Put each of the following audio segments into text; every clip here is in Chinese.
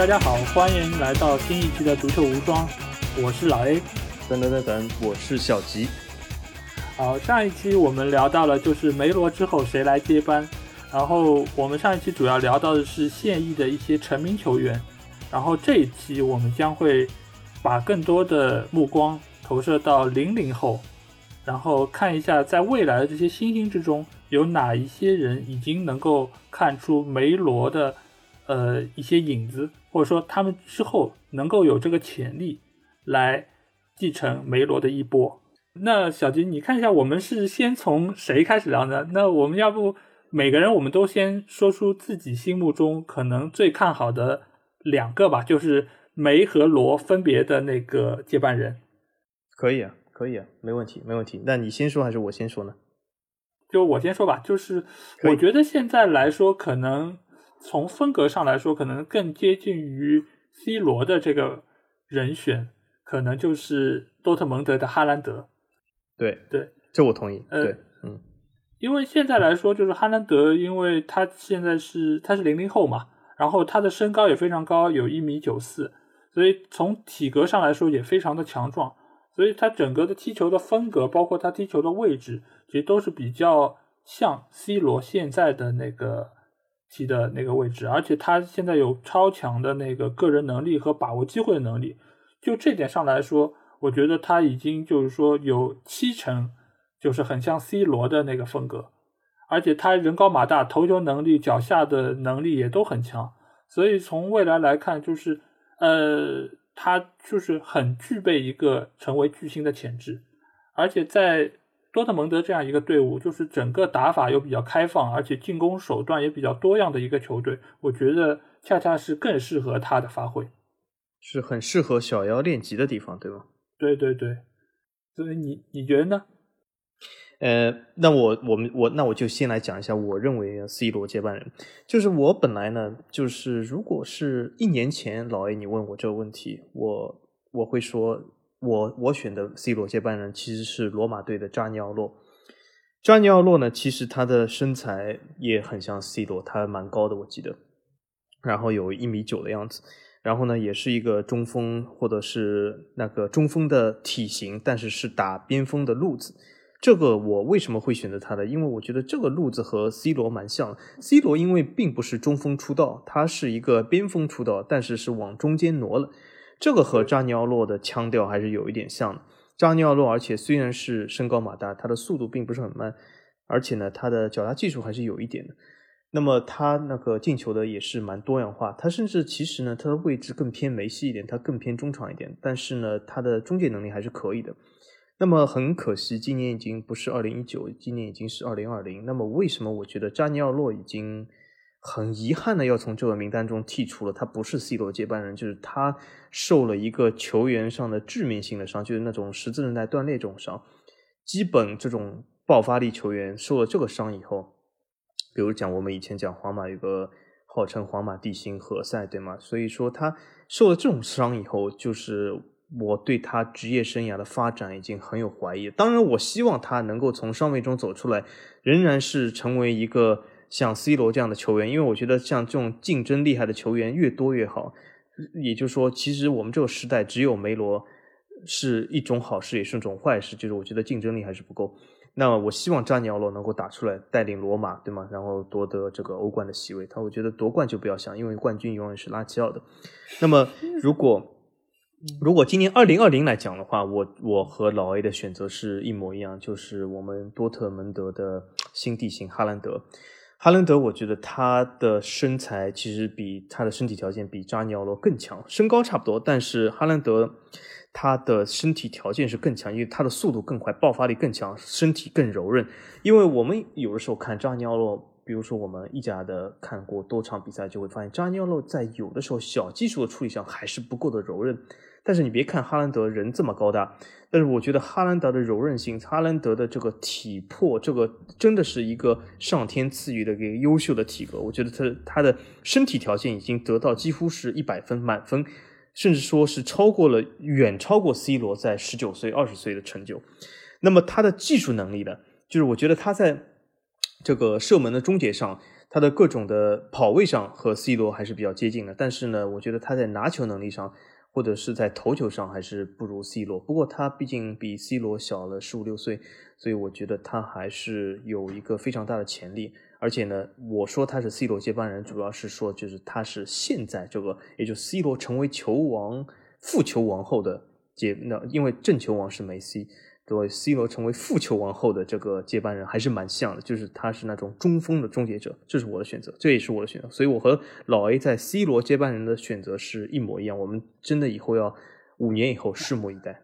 大家好，欢迎来到新一期的足球无双，我是老 A。等等等等，我是小吉。好，上一期我们聊到了就是梅罗之后谁来接班，然后我们上一期主要聊到的是现役的一些成名球员，然后这一期我们将会把更多的目光投射到零零后，然后看一下在未来的这些新星之中有哪一些人已经能够看出梅罗的呃一些影子，或者说他们之后能够有这个潜力来继承梅罗的衣钵。那小吉，你看一下，我们是先从谁开始聊呢？那我们要不每个人我们都先说出自己心目中可能最看好的两个吧，就是梅和罗分别的那个接班人。可以啊，可以啊，没问题，没问题。那你先说还是我先说呢？就我先说吧，就是我觉得现在来说，可能从风格上来说，可能更接近于 C 罗的这个人选，可能就是多特蒙德的哈兰德。对对，这我同意。呃对，嗯，因为现在来说，就是哈兰德，因为他现在是他是零零后嘛，然后他的身高也非常高，有一米九四，所以从体格上来说也非常的强壮，所以他整个的踢球的风格，包括他踢球的位置，其实都是比较像 C 罗现在的那个踢的那个位置，而且他现在有超强的那个个人能力和把握机会的能力，就这点上来说，我觉得他已经就是说有七成就是很像 C 罗的那个风格，而且他人高马大，头球能力、脚下的能力也都很强，所以从未来来看，就是呃，他就是很具备一个成为巨星的潜质，而且在多特蒙德这样一个队伍，就是整个打法又比较开放，而且进攻手段也比较多样的一个球队，我觉得恰恰是更适合他的发挥。是很适合小妖练级的地方，对吗？对对对，所以你你觉得呢？呃，那我我们我那我就先来讲一下，我认为 C 罗接班人，就是我本来呢，就是如果是一年前老 A 你问我这个问题，我我会说，我我选的 C 罗接班人其实是罗马队的扎尼奥洛。扎尼奥洛呢，其实他的身材也很像 C 罗，他蛮高的，我记得，然后有一米九的样子。然后呢，也是一个中锋或者是那个中锋的体型，但是是打边锋的路子。这个我为什么会选择他呢？因为我觉得这个路子和 C 罗蛮像。C 罗因为并不是中锋出道，他是一个边锋出道，但是是往中间挪了。这个和扎尼奥洛的腔调还是有一点像的。扎尼奥洛，而且虽然是身高马大，他的速度并不是很慢，而且呢，他的脚踏技术还是有一点的。那么他那个进球的也是蛮多样化，他甚至其实呢，他的位置更偏梅西一点，他更偏中场一点，但是呢，他的中介能力还是可以的。那么很可惜，今年已经不是二零一九，今年已经是二零二零。那么为什么我觉得扎尼奥洛已经很遗憾的要从这个名单中剔除了？他不是 C 罗接班人，就是他受了一个球员上的致命性的伤，就是那种十字韧带断裂这种伤。基本这种爆发力球员受了这个伤以后。比如讲，我们以前讲皇马有个号称皇马地心何塞，对吗？所以说他受了这种伤以后，就是我对他职业生涯的发展已经很有怀疑。当然，我希望他能够从伤病中走出来，仍然是成为一个像 C 罗这样的球员，因为我觉得像这种竞争厉害的球员越多越好。也就是说，其实我们这个时代只有梅罗是一种好事，也是一种坏事，就是我觉得竞争力还是不够。那么我希望扎尼奥罗能够打出来，带领罗马，对吗？然后夺得这个欧冠的席位。他我觉得夺冠就不要想，因为冠军永远是拉齐奥的。那么如果如果今年二零二零来讲的话，我我和老 A 的选择是一模一样，就是我们多特蒙德的新地形哈兰德。哈兰德，我觉得他的身材其实比他的身体条件比扎尼奥洛更强，身高差不多，但是哈兰德他的身体条件是更强，因为他的速度更快，爆发力更强，身体更柔韧。因为我们有的时候看扎尼奥洛，比如说我们意甲的看过多场比赛，就会发现扎尼奥洛在有的时候小技术的处理上还是不够的柔韧。但是你别看哈兰德人这么高大，但是我觉得哈兰德的柔韧性，哈兰德的这个体魄，这个真的是一个上天赐予的一个优秀的体格。我觉得他他的身体条件已经得到几乎是一百分满分，甚至说是超过了远超过 C 罗在十九岁、二十岁的成就。那么他的技术能力呢？就是我觉得他在这个射门的终结上，他的各种的跑位上和 C 罗还是比较接近的，但是呢，我觉得他在拿球能力上或者是在头球上还是不如 C 罗。不过他毕竟比 C 罗小了十五六岁，所以我觉得他还是有一个非常大的潜力。而且呢，我说他是 C 罗接班人，主要是说就是他是现在这个，也就 C 罗成为球王、副球王后的接那，因为正球王是梅西。对 C 罗成为负球王后的这个接班人还是蛮像的，就是他是那种中锋的终结者，这是我的选择，这也是我的选择，所以我和老 A 在 C 罗接班人的选择是一模一样。我们真的以后要五年以后拭目以待。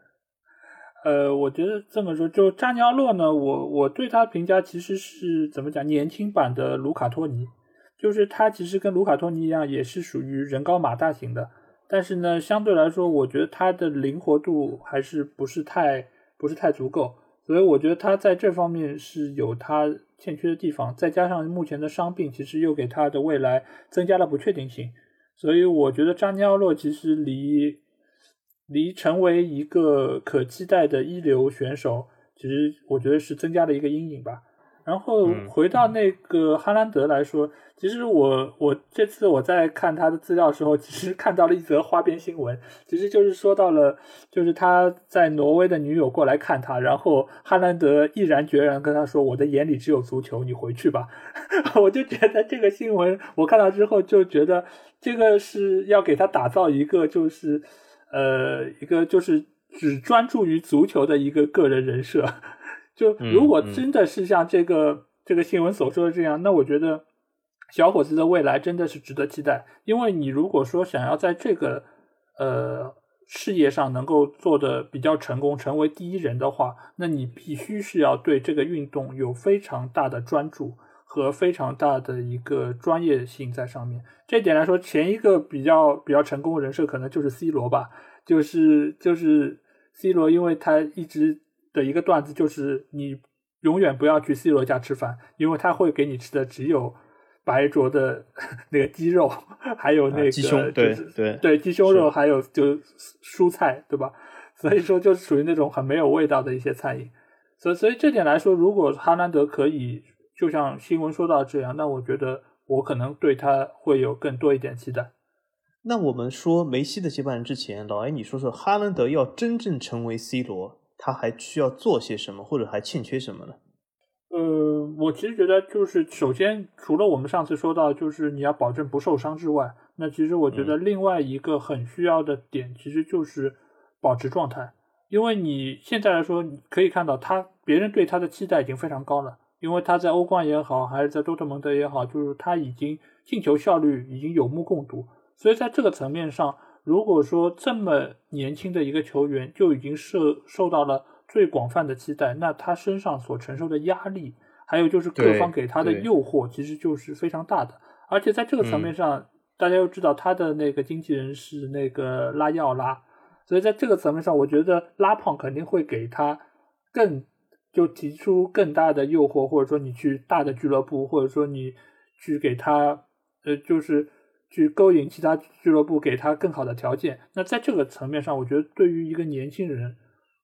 呃，我觉得这么说，就扎尼奥洛呢，我我对他评价其实是怎么讲，年轻版的卢卡托尼，就是他其实跟卢卡托尼一样，也是属于人高马大型的，但是呢，相对来说，我觉得他的灵活度还是不是太。不是太足够，所以我觉得他在这方面是有他欠缺的地方。再加上目前的伤病，其实又给他的未来增加了不确定性。所以我觉得扎尼奥洛其实离离成为一个可期待的一流选手，其实我觉得是增加了一个阴影吧。然后回到那个哈兰德来说，其实我我这次我在看他的资料的时候，其实看到了一则花边新闻，其实就是说到了，就是他在挪威的女友过来看他，然后哈兰德毅然决然跟他说：“我的眼里只有足球，你回去吧。” 我就觉得这个新闻我看到之后就觉得这个是要给他打造一个就是呃一个就是只专注于足球的一个个人人设。就如果真的是像这个这个新闻所说的这样，那我觉得小伙子的未来真的是值得期待。因为你如果说想要在这个呃事业上能够做的比较成功，成为第一人的话，那你必须是要对这个运动有非常大的专注和非常大的一个专业性在上面。这点来说，前一个比较比较成功的人设可能就是 C 罗吧，就是就是 C 罗，因为他一直。的一个段子就是，你永远不要去 C 罗家吃饭，因为他会给你吃的只有白灼的 那个鸡肉，还有那个鸡胸，对对对，鸡胸肉，还有就蔬菜，对吧？所以说，就是属于那种很没有味道的一些餐饮。所以，所以这点来说，如果哈兰德可以就像新闻说到这样，那我觉得我可能对他会有更多一点期待。那我们说梅西的接班人之前，老艾，你说说哈兰德要真正成为 C 罗。他还需要做些什么，或者还欠缺什么呢？呃，我其实觉得，就是首先，除了我们上次说到，就是你要保证不受伤之外，那其实我觉得另外一个很需要的点，其实就是保持状态。因为你现在来说，你可以看到他，别人对他的期待已经非常高了，因为他在欧冠也好，还是在多特蒙德也好，就是他已经进球效率已经有目共睹，所以在这个层面上。如果说这么年轻的一个球员就已经受受到了最广泛的期待，那他身上所承受的压力，还有就是各方给他的诱惑，其实就是非常大的。而且在这个层面上，大家又知道他的那个经纪人是那个拉奥拉，所以在这个层面上，我觉得拉胖肯定会给他更就提出更大的诱惑，或者说你去大的俱乐部，或者说你去给他呃就是。去勾引其他俱乐部给他更好的条件。那在这个层面上，我觉得对于一个年轻人，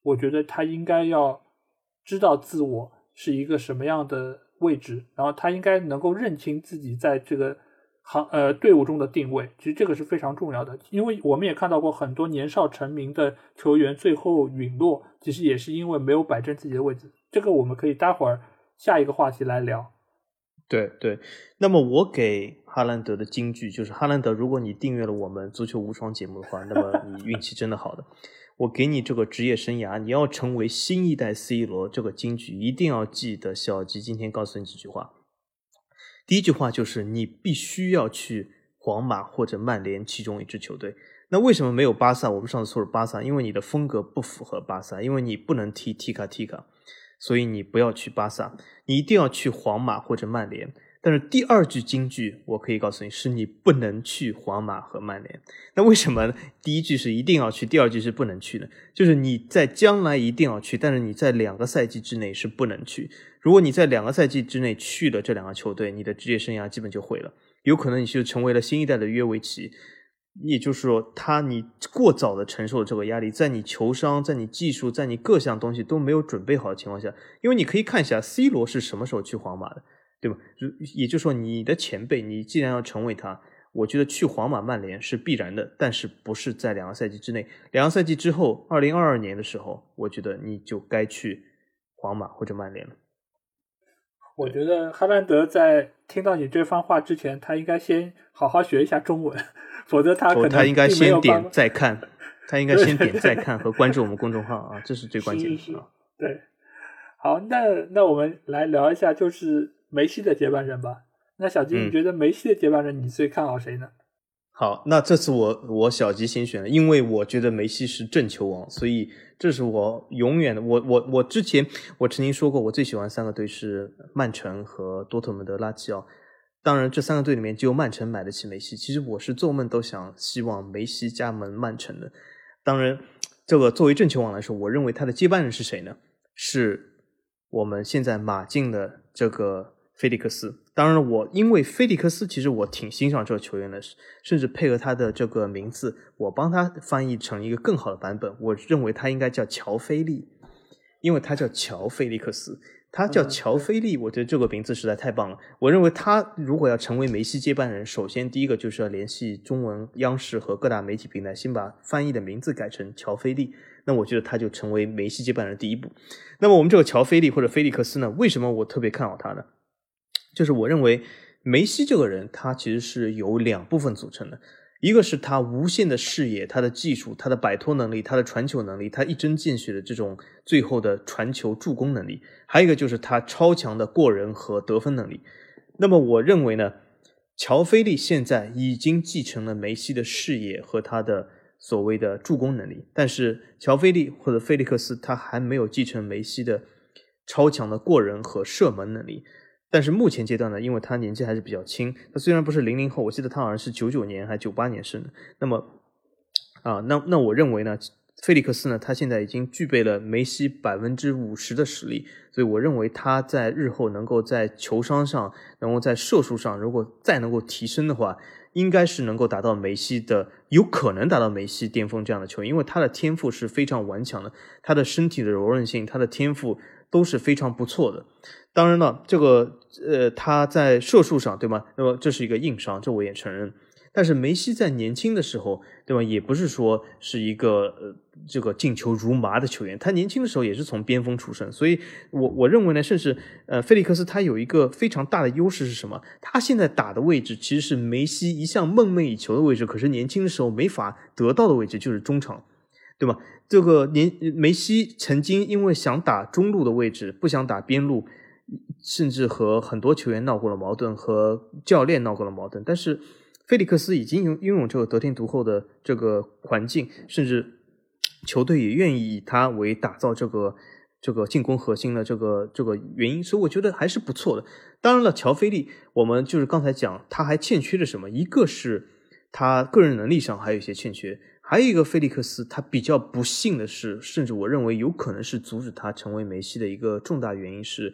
我觉得他应该要知道自我是一个什么样的位置，然后他应该能够认清自己在这个行呃队伍中的定位。其实这个是非常重要的，因为我们也看到过很多年少成名的球员最后陨落，其实也是因为没有摆正自己的位置。这个我们可以待会儿下一个话题来聊。对对，那么我给哈兰德的金句就是：哈兰德，如果你订阅了我们足球无双节目的话，那么你运气真的好的。我给你这个职业生涯，你要成为新一代 C 罗，这个金句一定要记得。小吉今天告诉你几句话。第一句话就是你必须要去皇马或者曼联其中一支球队。那为什么没有巴萨？我们上次说了巴萨，因为你的风格不符合巴萨，因为你不能踢踢卡踢卡。所以你不要去巴萨，你一定要去皇马或者曼联。但是第二句金句，我可以告诉你，是你不能去皇马和曼联。那为什么第一句是一定要去，第二句是不能去呢？就是你在将来一定要去，但是你在两个赛季之内是不能去。如果你在两个赛季之内去了这两个球队，你的职业生涯基本就毁了，有可能你就成为了新一代的约维奇。也就是说，他你过早的承受了这个压力，在你球商、在你技术、在你各项东西都没有准备好的情况下，因为你可以看一下 C 罗是什么时候去皇马的，对吧？也就是说，你的前辈，你既然要成为他，我觉得去皇马、曼联是必然的，但是不是在两个赛季之内。两个赛季之后，二零二二年的时候，我觉得你就该去皇马或者曼联了。我觉得哈兰德在听到你这番话之前，他应该先好好学一下中文，否则他可能他应该先点再看，他应该先点再看和关注我们公众号啊，这是最关键的啊。对，好，那那我们来聊一下，就是梅西的接班人吧。那小吉，你觉得梅西的接班人，你最看好谁呢？好，那这次我我小吉先选了，因为我觉得梅西是正球王，所以这是我永远的。我我我之前我曾经说过，我最喜欢三个队是曼城和多特蒙德、拉齐奥。当然，这三个队里面只有曼城买得起梅西。其实我是做梦都想希望梅西加盟曼城的。当然，这个作为正球王来说，我认为他的接班人是谁呢？是我们现在马竞的这个菲利克斯。当然，我因为菲利克斯，其实我挺欣赏这个球员的，甚至配合他的这个名字，我帮他翻译成一个更好的版本。我认为他应该叫乔菲利，因为他叫乔菲利克斯，他叫乔菲利。我觉得这个名字实在太棒了。我认为他如果要成为梅西接班人，首先第一个就是要联系中文央视和各大媒体平台，先把翻译的名字改成乔菲利。那我觉得他就成为梅西接班人的第一步。那么我们这个乔菲利或者菲利克斯呢？为什么我特别看好他呢？就是我认为梅西这个人，他其实是由两部分组成的，一个是他无限的视野、他的技术、他的摆脱能力、他的传球能力、他一针见血的这种最后的传球助攻能力，还有一个就是他超强的过人和得分能力。那么我认为呢，乔菲利现在已经继承了梅西的视野和他的所谓的助攻能力，但是乔菲利或者菲利克斯他还没有继承梅西的超强的过人和射门能力。但是目前阶段呢，因为他年纪还是比较轻，他虽然不是零零后，我记得他好像是九九年还是九八年生的。那么，啊，那那我认为呢，菲利克斯呢，他现在已经具备了梅西百分之五十的实力，所以我认为他在日后能够在球商上，能够在射术上，如果再能够提升的话，应该是能够达到梅西的，有可能达到梅西巅峰这样的球员，因为他的天赋是非常顽强的，他的身体的柔韧性，他的天赋都是非常不错的。当然了，这个呃，他在射术上，对吗？那么这是一个硬伤，这我也承认。但是梅西在年轻的时候，对吧？也不是说是一个呃这个进球如麻的球员。他年轻的时候也是从边锋出身，所以我我认为呢，甚至呃，菲利克斯他有一个非常大的优势是什么？他现在打的位置其实是梅西一向梦寐以求的位置，可是年轻的时候没法得到的位置就是中场，对吧？这个年梅西曾经因为想打中路的位置，不想打边路。甚至和很多球员闹过了矛盾，和教练闹过了矛盾。但是，菲利克斯已经拥拥有这个得天独厚的这个环境，甚至球队也愿意以他为打造这个这个进攻核心的这个这个原因。所以，我觉得还是不错的。当然了，乔菲利，我们就是刚才讲，他还欠缺的什么？一个是他个人能力上还有一些欠缺，还有一个菲利克斯，他比较不幸的是，甚至我认为有可能是阻止他成为梅西的一个重大原因是。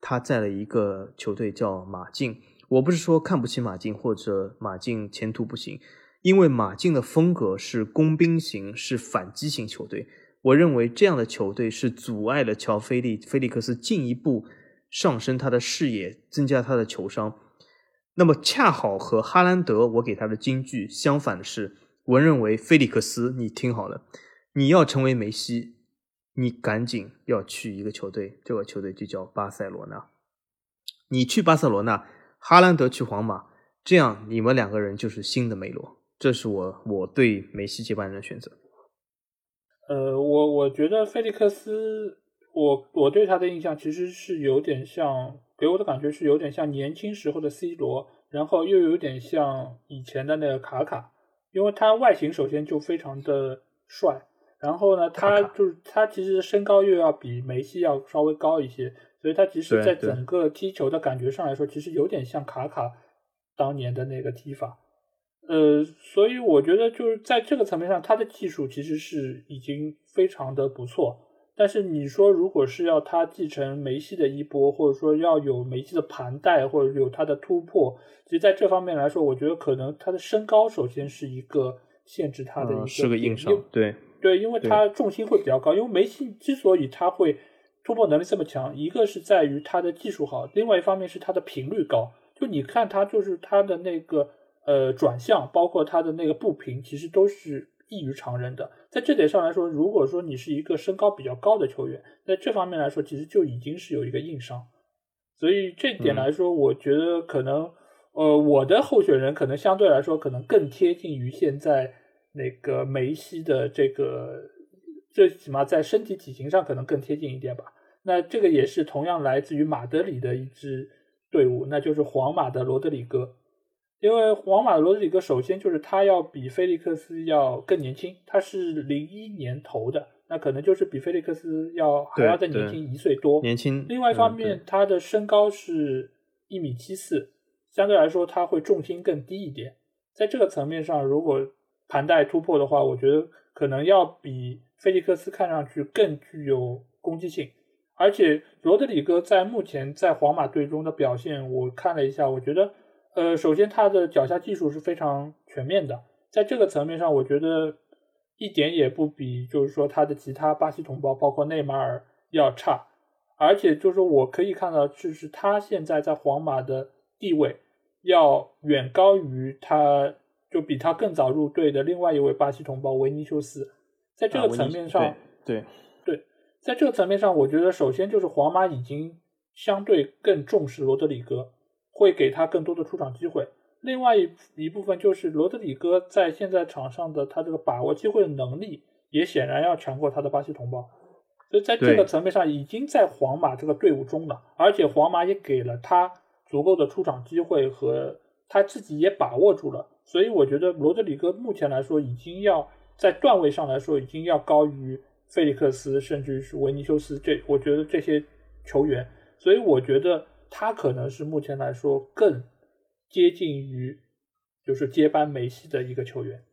他在了一个球队叫马竞，我不是说看不起马竞或者马竞前途不行，因为马竞的风格是工兵型，是反击型球队。我认为这样的球队是阻碍了乔菲利菲利克斯进一步上升他的视野，增加他的球商。那么恰好和哈兰德我给他的金句相反的是，我认为菲利克斯，你听好了，你要成为梅西。你赶紧要去一个球队，这个球队就叫巴塞罗那。你去巴塞罗那，哈兰德去皇马，这样你们两个人就是新的梅罗。这是我我对梅西接班人的选择。呃，我我觉得菲利克斯，我我对他的印象其实是有点像，给我的感觉是有点像年轻时候的 C 罗，然后又有点像以前的那个卡卡，因为他外形首先就非常的帅。然后呢，他就是他其实身高又要比梅西要稍微高一些，所以他其实在整个踢球的感觉上来说，其实有点像卡卡当年的那个踢法。呃，所以我觉得就是在这个层面上，他的技术其实是已经非常的不错。但是你说，如果是要他继承梅西的衣钵，或者说要有梅西的盘带，或者有他的突破，其实在这方面来说，我觉得可能他的身高首先是一个限制他的一个是个硬伤，对。对，因为他重心会比较高。因为梅西之所以他会突破能力这么强，一个是在于他的技术好，另外一方面是他的频率高。就你看他就是他的那个呃转向，包括他的那个步频，其实都是异于常人的。在这点上来说，如果说你是一个身高比较高的球员，在这方面来说，其实就已经是有一个硬伤。所以这点来说，我觉得可能呃我的候选人可能相对来说可能更贴近于现在那个梅西的这个。最起码在身体体型上可能更贴近一点吧。那这个也是同样来自于马德里的一支队伍，那就是皇马的罗德里戈。因为皇马的罗德里戈首先就是他要比菲利克斯要更年轻，他是零一年投的，那可能就是比菲利克斯要还要再年轻一岁多。年轻。另外一方面，他的身高是一米七四，相对来说他会重心更低一点。在这个层面上，如果盘带突破的话，我觉得可能要比。菲利克斯看上去更具有攻击性，而且罗德里戈在目前在皇马队中的表现，我看了一下，我觉得，呃，首先他的脚下技术是非常全面的，在这个层面上，我觉得一点也不比就是说他的其他巴西同胞，包括内马尔要差，而且就是我可以看到，就是他现在在皇马的地位要远高于他，就比他更早入队的另外一位巴西同胞维尼修斯。在这个层面上，对对，在这个层面上，我觉得首先就是皇马已经相对更重视罗德里戈，会给他更多的出场机会。另外一一部分就是罗德里戈在现在场上的他这个把握机会的能力，也显然要强过他的巴西同胞。所以在这个层面上，已经在皇马这个队伍中了，而且皇马也给了他足够的出场机会和他自己也把握住了。所以我觉得罗德里戈目前来说已经要。在段位上来说，已经要高于费利克斯，甚至是维尼修斯这，我觉得这些球员，所以我觉得他可能是目前来说更接近于就是接班梅西的一个球员。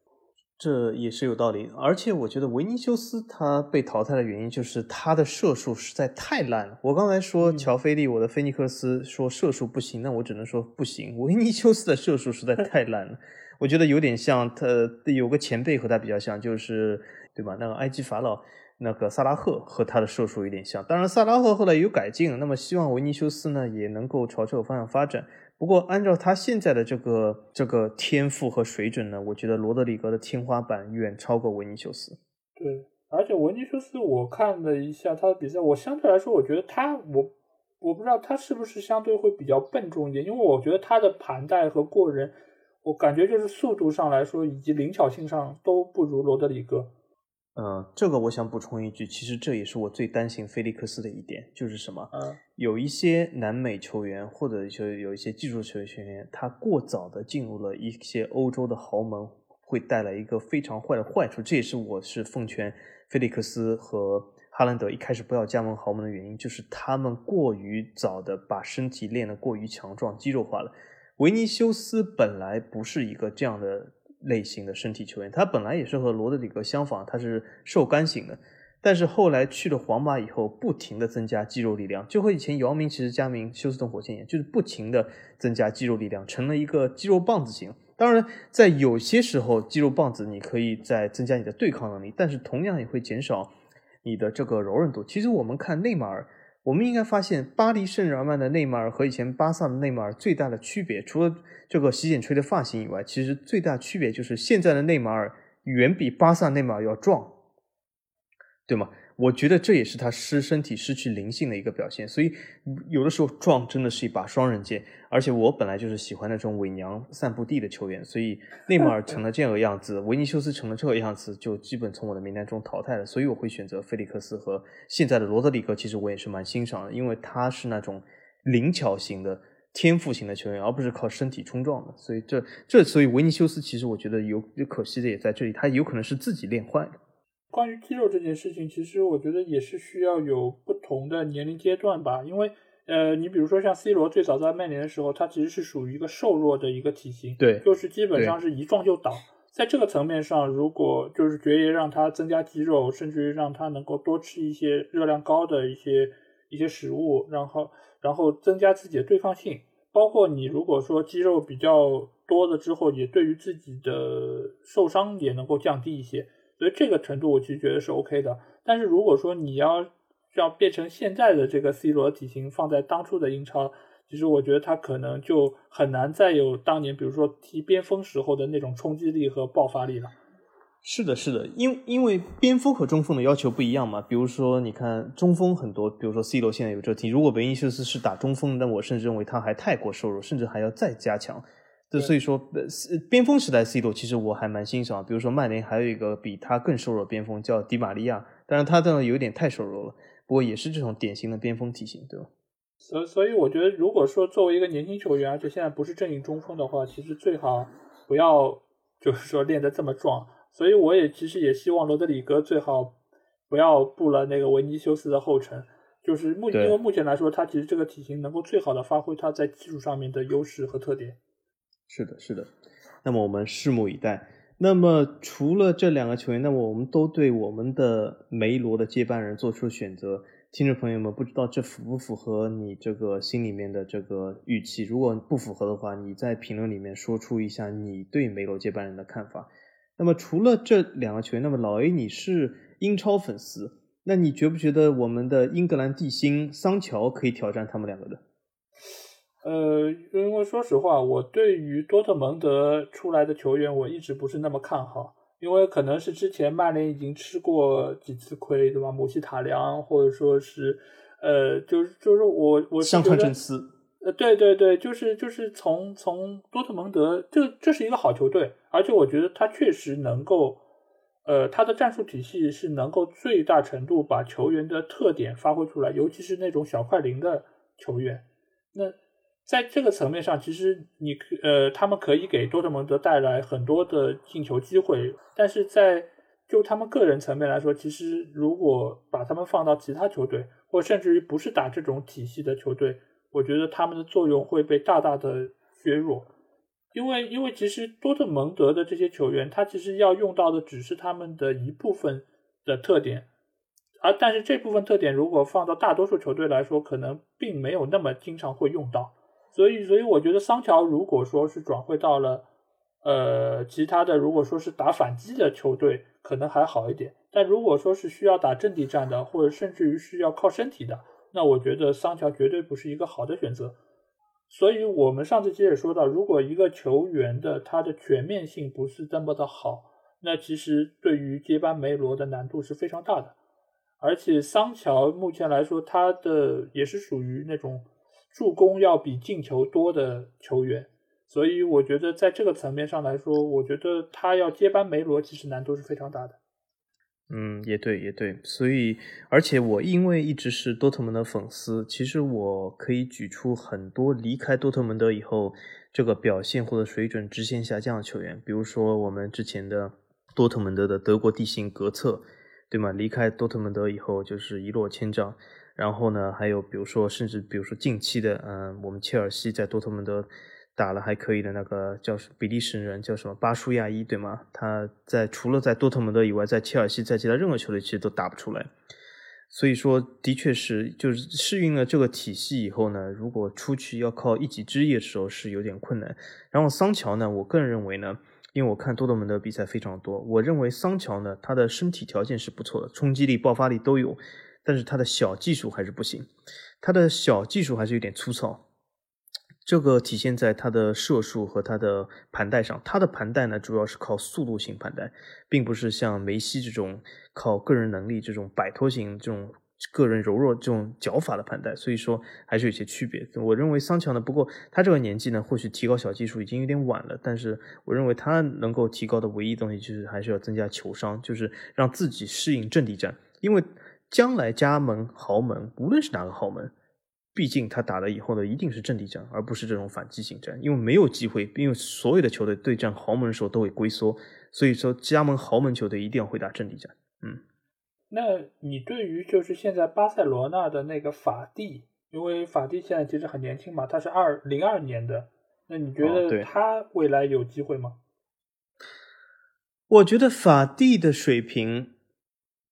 这也是有道理，而且我觉得维尼修斯他被淘汰的原因就是他的射术实在太烂了。我刚才说乔菲利，我的菲尼克斯说射术不行，那我只能说不行。维尼修斯的射术实在太烂了。我觉得有点像他有个前辈和他比较像，就是对吧？那个埃及法老那个萨拉赫和他的射术有点像。当然，萨拉赫后来有改进，那么希望维尼修斯呢也能够朝这个方向发展。不过，按照他现在的这个这个天赋和水准呢，我觉得罗德里格的天花板远超过维尼修斯。对，而且维尼修斯我看了一下他的比赛，我相对来说，我觉得他我我不知道他是不是相对会比较笨重一点，因为我觉得他的盘带和过人。我感觉就是速度上来说，以及灵巧性上都不如罗德里戈。嗯，这个我想补充一句，其实这也是我最担心菲利克斯的一点，就是什么？嗯，有一些南美球员或者就有一些技术球员，他过早的进入了一些欧洲的豪门，会带来一个非常坏的坏处。这也是我是奉劝菲利克斯和哈兰德一开始不要加盟豪门的原因，就是他们过于早的把身体练得过于强壮、肌肉化了。维尼修斯本来不是一个这样的类型的身体球员，他本来也是和罗德里格相仿，他是瘦干型的。但是后来去了皇马以后，不停的增加肌肉力量，就和以前姚明其实加名休斯顿火箭一样，就是不停的增加肌肉力量，成了一个肌肉棒子型。当然，在有些时候，肌肉棒子你可以再增加你的对抗能力，但是同样也会减少你的这个柔韧度。其实我们看内马尔。我们应该发现，巴黎圣日耳曼的内马尔和以前巴萨的内马尔最大的区别，除了这个洗剪吹的发型以外，其实最大区别就是现在的内马尔远比巴萨内马尔要壮，对吗？我觉得这也是他失身体、失去灵性的一个表现，所以有的时候撞真的是一把双刃剑。而且我本来就是喜欢那种伪娘散步地的球员，所以内马尔成了这个样子，维尼修斯成了这个样子，就基本从我的名单中淘汰了。所以我会选择菲利克斯和现在的罗德里格。其实我也是蛮欣赏的，因为他是那种灵巧型的、天赋型的球员，而不是靠身体冲撞的。所以这这，所以维尼修斯其实我觉得有可惜的也在这里，他有可能是自己练坏的。关于肌肉这件事情，其实我觉得也是需要有不同的年龄阶段吧。因为，呃，你比如说像 C 罗最早在曼联的时候，他其实是属于一个瘦弱的一个体型，对，就是基本上是一撞就倒。在这个层面上，如果就是爵爷让他增加肌肉，甚至于让他能够多吃一些热量高的一些一些食物，然后然后增加自己的对抗性，包括你如果说肌肉比较多了之后，也对于自己的受伤也能够降低一些。所以这个程度我其实觉得是 OK 的，但是如果说你要要变成现在的这个 C 罗体型放在当初的英超，其实我觉得他可能就很难再有当年比如说踢边锋时候的那种冲击力和爆发力了。是的，是的，因因为边锋和中锋的要求不一样嘛。比如说，你看中锋很多，比如说 C 罗现在有这题，如果维尼修斯是打中锋，那我甚至认为他还太过瘦弱，甚至还要再加强。所以说，边锋时代 C 罗其实我还蛮欣赏。比如说曼联还有一个比他更瘦弱边锋叫迪玛利亚，但是他的有点太瘦弱了，不过也是这种典型的边锋体型，对吧？所所以我觉得，如果说作为一个年轻球员，而且现在不是正经中锋的话，其实最好不要就是说练得这么壮。所以我也其实也希望罗德里戈最好不要步了那个维尼修斯的后尘，就是目因为目前来说，他其实这个体型能够最好的发挥他在技术上面的优势和特点。是的，是的。那么我们拭目以待。那么除了这两个球员，那么我们都对我们的梅罗的接班人做出选择。听众朋友们，不知道这符不符合你这个心里面的这个预期？如果不符合的话，你在评论里面说出一下你对梅罗接班人的看法。那么除了这两个球员，那么老 A 你是英超粉丝，那你觉不觉得我们的英格兰地星桑乔可以挑战他们两个的？呃，因为说实话，我对于多特蒙德出来的球员，我一直不是那么看好，因为可能是之前曼联已经吃过几次亏，对吧？姆希塔良，或者说是，呃，就是就是我我上川真司。呃，对对对，就是就是从从多特蒙德，这这是一个好球队，而且我觉得他确实能够，呃，他的战术体系是能够最大程度把球员的特点发挥出来，尤其是那种小快灵的球员。那在这个层面上，其实你呃，他们可以给多特蒙德带来很多的进球机会，但是在就他们个人层面来说，其实如果把他们放到其他球队，或甚至于不是打这种体系的球队。我觉得他们的作用会被大大的削弱，因为因为其实多特蒙德的这些球员，他其实要用到的只是他们的一部分的特点，而但是这部分特点如果放到大多数球队来说，可能并没有那么经常会用到，所以所以我觉得桑乔如果说是转会到了呃其他的，如果说是打反击的球队，可能还好一点，但如果说是需要打阵地战的，或者甚至于是要靠身体的。那我觉得桑乔绝对不是一个好的选择，所以我们上次接着说到，如果一个球员的他的全面性不是这么的好，那其实对于接班梅罗的难度是非常大的。而且桑乔目前来说，他的也是属于那种助攻要比进球多的球员，所以我觉得在这个层面上来说，我觉得他要接班梅罗其实难度是非常大的。嗯，也对，也对，所以，而且我因为一直是多特蒙德粉丝，其实我可以举出很多离开多特蒙德以后这个表现或者水准直线下降的球员，比如说我们之前的多特蒙德的德国地形格策，对吗？离开多特蒙德以后就是一落千丈，然后呢，还有比如说，甚至比如说近期的，嗯，我们切尔西在多特蒙德。打了还可以的那个叫比利时人叫什么巴舒亚伊对吗？他在除了在多特蒙德以外，在切尔西在其他任何球队其实都打不出来。所以说，的确是就是适应了这个体系以后呢，如果出去要靠一己之力的时候是有点困难。然后桑乔呢，我个人认为呢，因为我看多特蒙德比赛非常多，我认为桑乔呢他的身体条件是不错的，冲击力、爆发力都有，但是他的小技术还是不行，他的小技术还是有点粗糙。这个体现在他的射术和他的盘带上。他的盘带呢，主要是靠速度型盘带，并不是像梅西这种靠个人能力、这种摆脱型、这种个人柔弱、这种脚法的盘带。所以说还是有些区别。我认为桑乔呢，不过他这个年纪呢，或许提高小技术已经有点晚了。但是我认为他能够提高的唯一东西，就是还是要增加球商，就是让自己适应阵地战。因为将来加盟豪门，无论是哪个豪门。毕竟他打了以后呢，一定是阵地战，而不是这种反击型战，因为没有机会，因为所有的球队对战豪门的时候都会龟缩，所以说加盟豪门球队一定要会打阵地战。嗯，那你对于就是现在巴塞罗那的那个法蒂，因为法蒂现在其实很年轻嘛，他是二零二年的，那你觉得他未来有机会吗？我觉得法蒂的水平，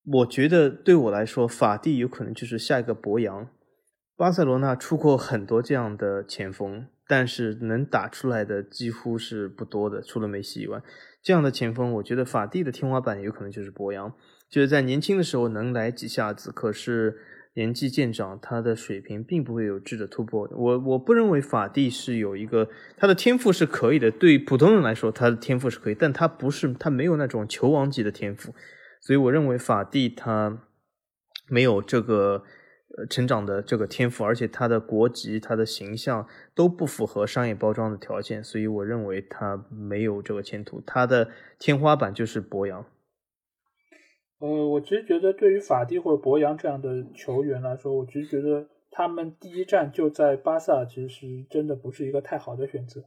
我觉得对我来说，法蒂有可能就是下一个博扬。巴塞罗那出过很多这样的前锋，但是能打出来的几乎是不多的，除了梅西以外。这样的前锋，我觉得法蒂的天花板有可能就是博扬，就是在年轻的时候能来几下子，可是年纪渐长，他的水平并不会有质的突破。我我不认为法蒂是有一个他的天赋是可以的，对普通人来说他的天赋是可以，但他不是他没有那种球王级的天赋，所以我认为法蒂他没有这个呃成长的这个天赋，而且他的国籍、他的形象都不符合商业包装的条件，所以我认为他没有这个前途。他的天花板就是博扬。呃，我其实觉得对于法蒂或者博扬这样的球员来说，我其实觉得他们第一站就在巴萨，其实真的不是一个太好的选择。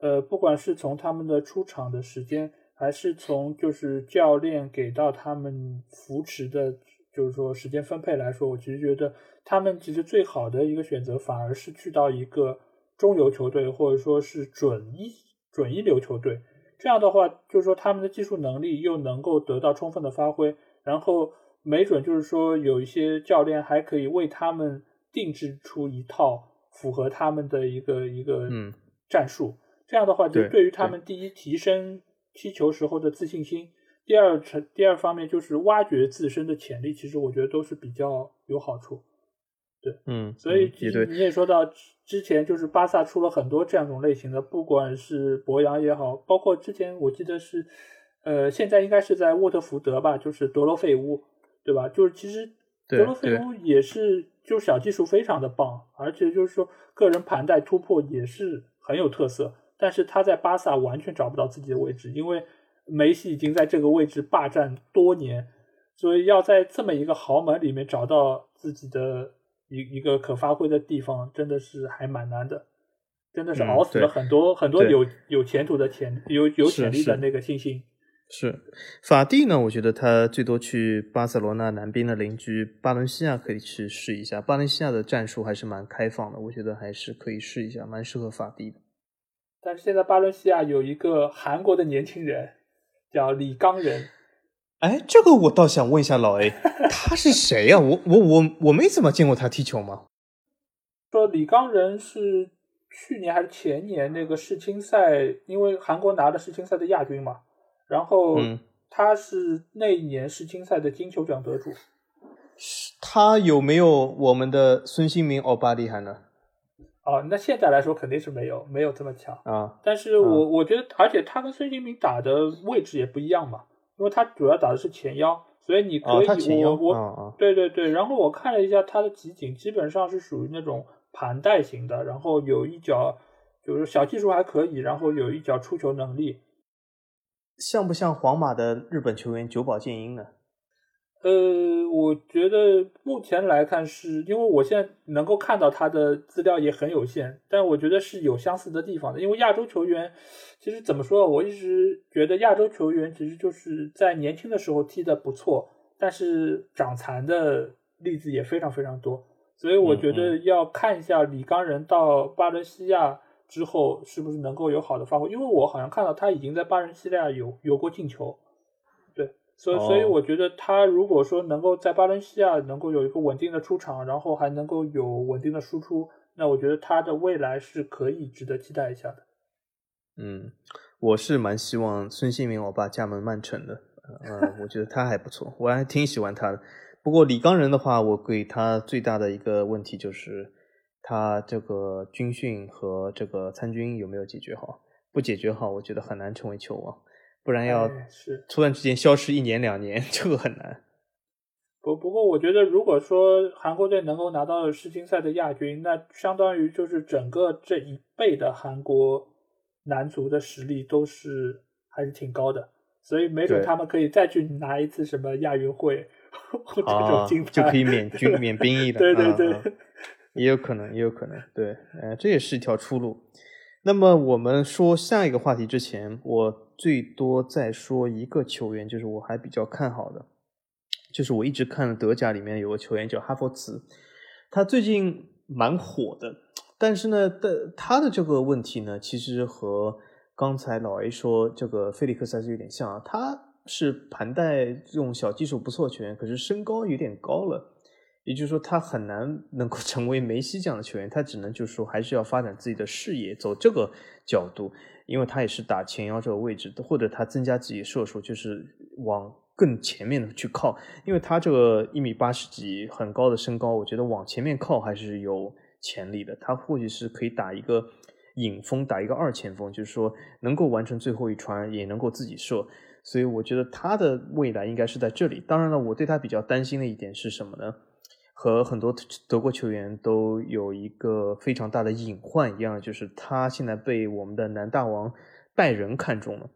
呃，不管是从他们的出场的时间，还是从就是教练给到他们扶持的，就是说时间分配来说，我其实觉得他们其实最好的一个选择，反而是去到一个中游球队，或者说是准一准一流球队。这样的话，就是说他们的技术能力又能够得到充分的发挥。然后没准就是说，有一些教练还可以为他们定制出一套符合他们的一个一个战术。这样的话，就对于他们第一提升踢球时候的自信心，第二层第二方面就是挖掘自身的潜力，其实我觉得都是比较有好处。对，嗯，所以你也说到之前就是巴萨出了很多这样种类型的，不管是博扬也好，包括之前我记得是。呃，现在应该是在沃特福德吧，就是德罗费乌，对吧？就是其实德罗费乌也是，就小技术非常的棒，而且就是说个人盘带突破也是很有特色。但是他在巴萨完全找不到自己的位置，因为梅西已经在这个位置霸占多年，所以要在这么一个豪门里面找到自己的一一个可发挥的地方，真的是还蛮难的，真的是熬死了很多很多有有前途的潜有有潜力的那个新星。是法蒂呢？我觉得他最多去巴塞罗那南边的邻居巴伦西亚可以去试一下。巴伦西亚的战术还是蛮开放的，我觉得还是可以试一下，蛮适合法蒂的。但是现在巴伦西亚有一个韩国的年轻人叫李刚仁，哎，这个我倒想问一下老 A，他是谁呀？我我我我没怎么见过他踢球吗？说李刚仁是去年还是前年那个世青赛，因为韩国拿了世青赛的亚军嘛。然后他是那一年世青赛的金球奖得主，他有没有我们的孙兴民欧巴厉害呢？哦，那现在来说肯定是没有，没有这么强啊。但是我我觉得，而且他跟孙兴民打的位置也不一样嘛，因为他主要打的是前腰，所以你可以我我对对对。然后我看了一下他的集锦，基本上是属于那种盘带型的，然后有一脚就是小技术还可以，然后有一脚出球能力。像不像皇马的日本球员久保建英呢？呃，我觉得目前来看，是因为我现在能够看到他的资料也很有限，但我觉得是有相似的地方的。因为亚洲球员其实怎么说，我一直觉得亚洲球员其实就是在年轻的时候踢的不错，但是长残的例子也非常非常多。所以我觉得要看一下李刚仁到巴伦西亚。之后是不是能够有好的发挥？因为我好像看到他已经在巴伦西亚有有过进球，对，所以所以我觉得他如果说能够在巴伦西亚能够有一个稳定的出场，然后还能够有稳定的输出，那我觉得他的未来是可以值得期待一下的。嗯，我是蛮希望孙兴民我爸加盟曼城的，呃，我觉得他还不错，我还挺喜欢他的。不过李刚仁的话，我给他最大的一个问题就是。他这个军训和这个参军有没有解决好？不解决好，我觉得很难成为球王，不然要是突然之间消失一年两年，这个很难。不不过，我觉得如果说韩国队能够拿到世青赛的亚军，那相当于就是整个这一辈的韩国男足的实力都是还是挺高的，所以没准他们可以再去拿一次什么亚运会这种金牌，就可以免军免兵役的。对对对。也有可能，也有可能，对，呃，这也是一条出路。那么我们说下一个话题之前，我最多再说一个球员，就是我还比较看好的，就是我一直看德甲里面有个球员叫哈弗茨，他最近蛮火的，但是呢，的他的这个问题呢，其实和刚才老 A 说这个菲利克斯还是有点像，啊，他是盘带这种小技术不错的球员，可是身高有点高了。也就是说，他很难能够 成为梅西这样的球员，他只能就是说，还是要发展自己的事业，走这个角度，因为他也是打前腰这个位置的，或者他增加自己射术，就是往更前面的去靠，因为他这个一米八十几很高的身高，我觉得往前面靠还是有潜力的。他或许是可以打一个影锋，打一个二前锋，就是说能够完成最后一传，也能够自己射。所以我觉得他的未来应该是在这里。当然了，我对他比较担心的一点是什么呢？和很多德国球员都有一个非常大的隐患一样，就是他现在被我们的南大王拜仁看中了。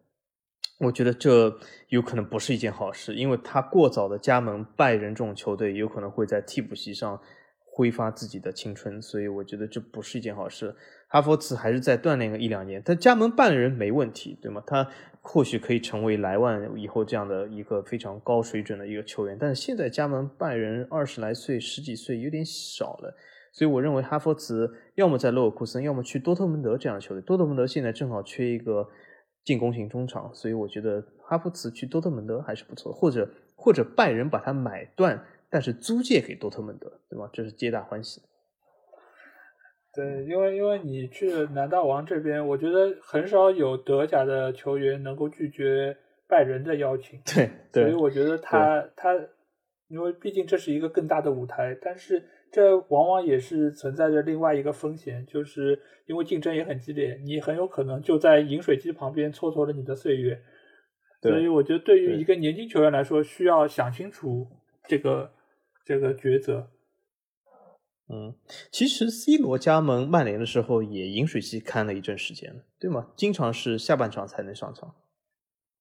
我觉得这有可能不是一件好事，因为他过早的加盟拜仁这种球队，有可能会在替补席上挥发自己的青春，所以我觉得这不是一件好事。哈弗茨还是再锻炼个一两年，他加盟拜仁没问题，对吗？他或许可以成为莱万以后这样的一个非常高水准的一个球员，但是现在加盟拜仁二十来岁、十几岁有点少了，所以我认为哈弗茨要么在勒沃库森，要么去多特蒙德这样的球队。多特蒙德现在正好缺一个。进攻型中场，所以我觉得哈弗茨去多特蒙德还是不错，或者或者拜仁把他买断，但是租借给多特蒙德，对吧？这是皆大欢喜。对，因为因为你去南大王这边，我觉得很少有德甲的球员能够拒绝拜仁的邀请。对，所以我觉得他他，因为毕竟这是一个更大的舞台，但是。这往往也是存在着另外一个风险，就是因为竞争也很激烈，你很有可能就在饮水机旁边蹉跎了你的岁月。所以我觉得，对于一个年轻球员来说，需要想清楚这个这个抉择。嗯，其实 C 罗加盟曼联的时候也饮水机看了一阵时间了，对吗？经常是下半场才能上场。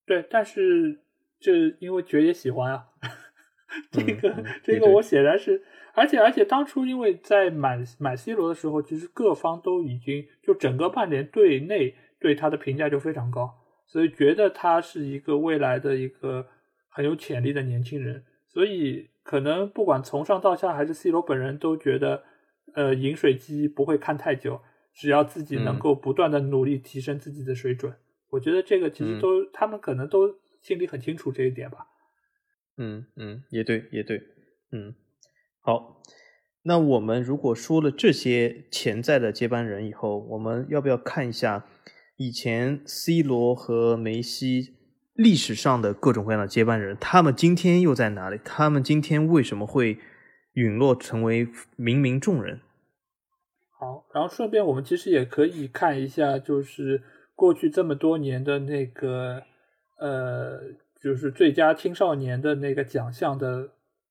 对，但是这因为爵爷喜欢啊，这个这个我显然是。而且而且，当初因为在买买 C 罗的时候，其实各方都已经就整个曼联队内对他的评价就非常高，所以觉得他是一个未来的一个很有潜力的年轻人。所以可能不管从上到下，还是 C 罗本人都觉得，呃，饮水机不会看太久，只要自己能够不断的努力提升自己的水准。我觉得这个其实都他们可能都心里很清楚这一点吧。嗯嗯，也对也对，嗯。好，那我们如果说了这些潜在的接班人以后，我们要不要看一下以前 C 罗和梅西历史上的各种各样的接班人？他们今天又在哪里？他们今天为什么会陨落成为冥冥众人？好，然后顺便我们其实也可以看一下，就是过去这么多年的那个呃，就是最佳青少年的那个奖项的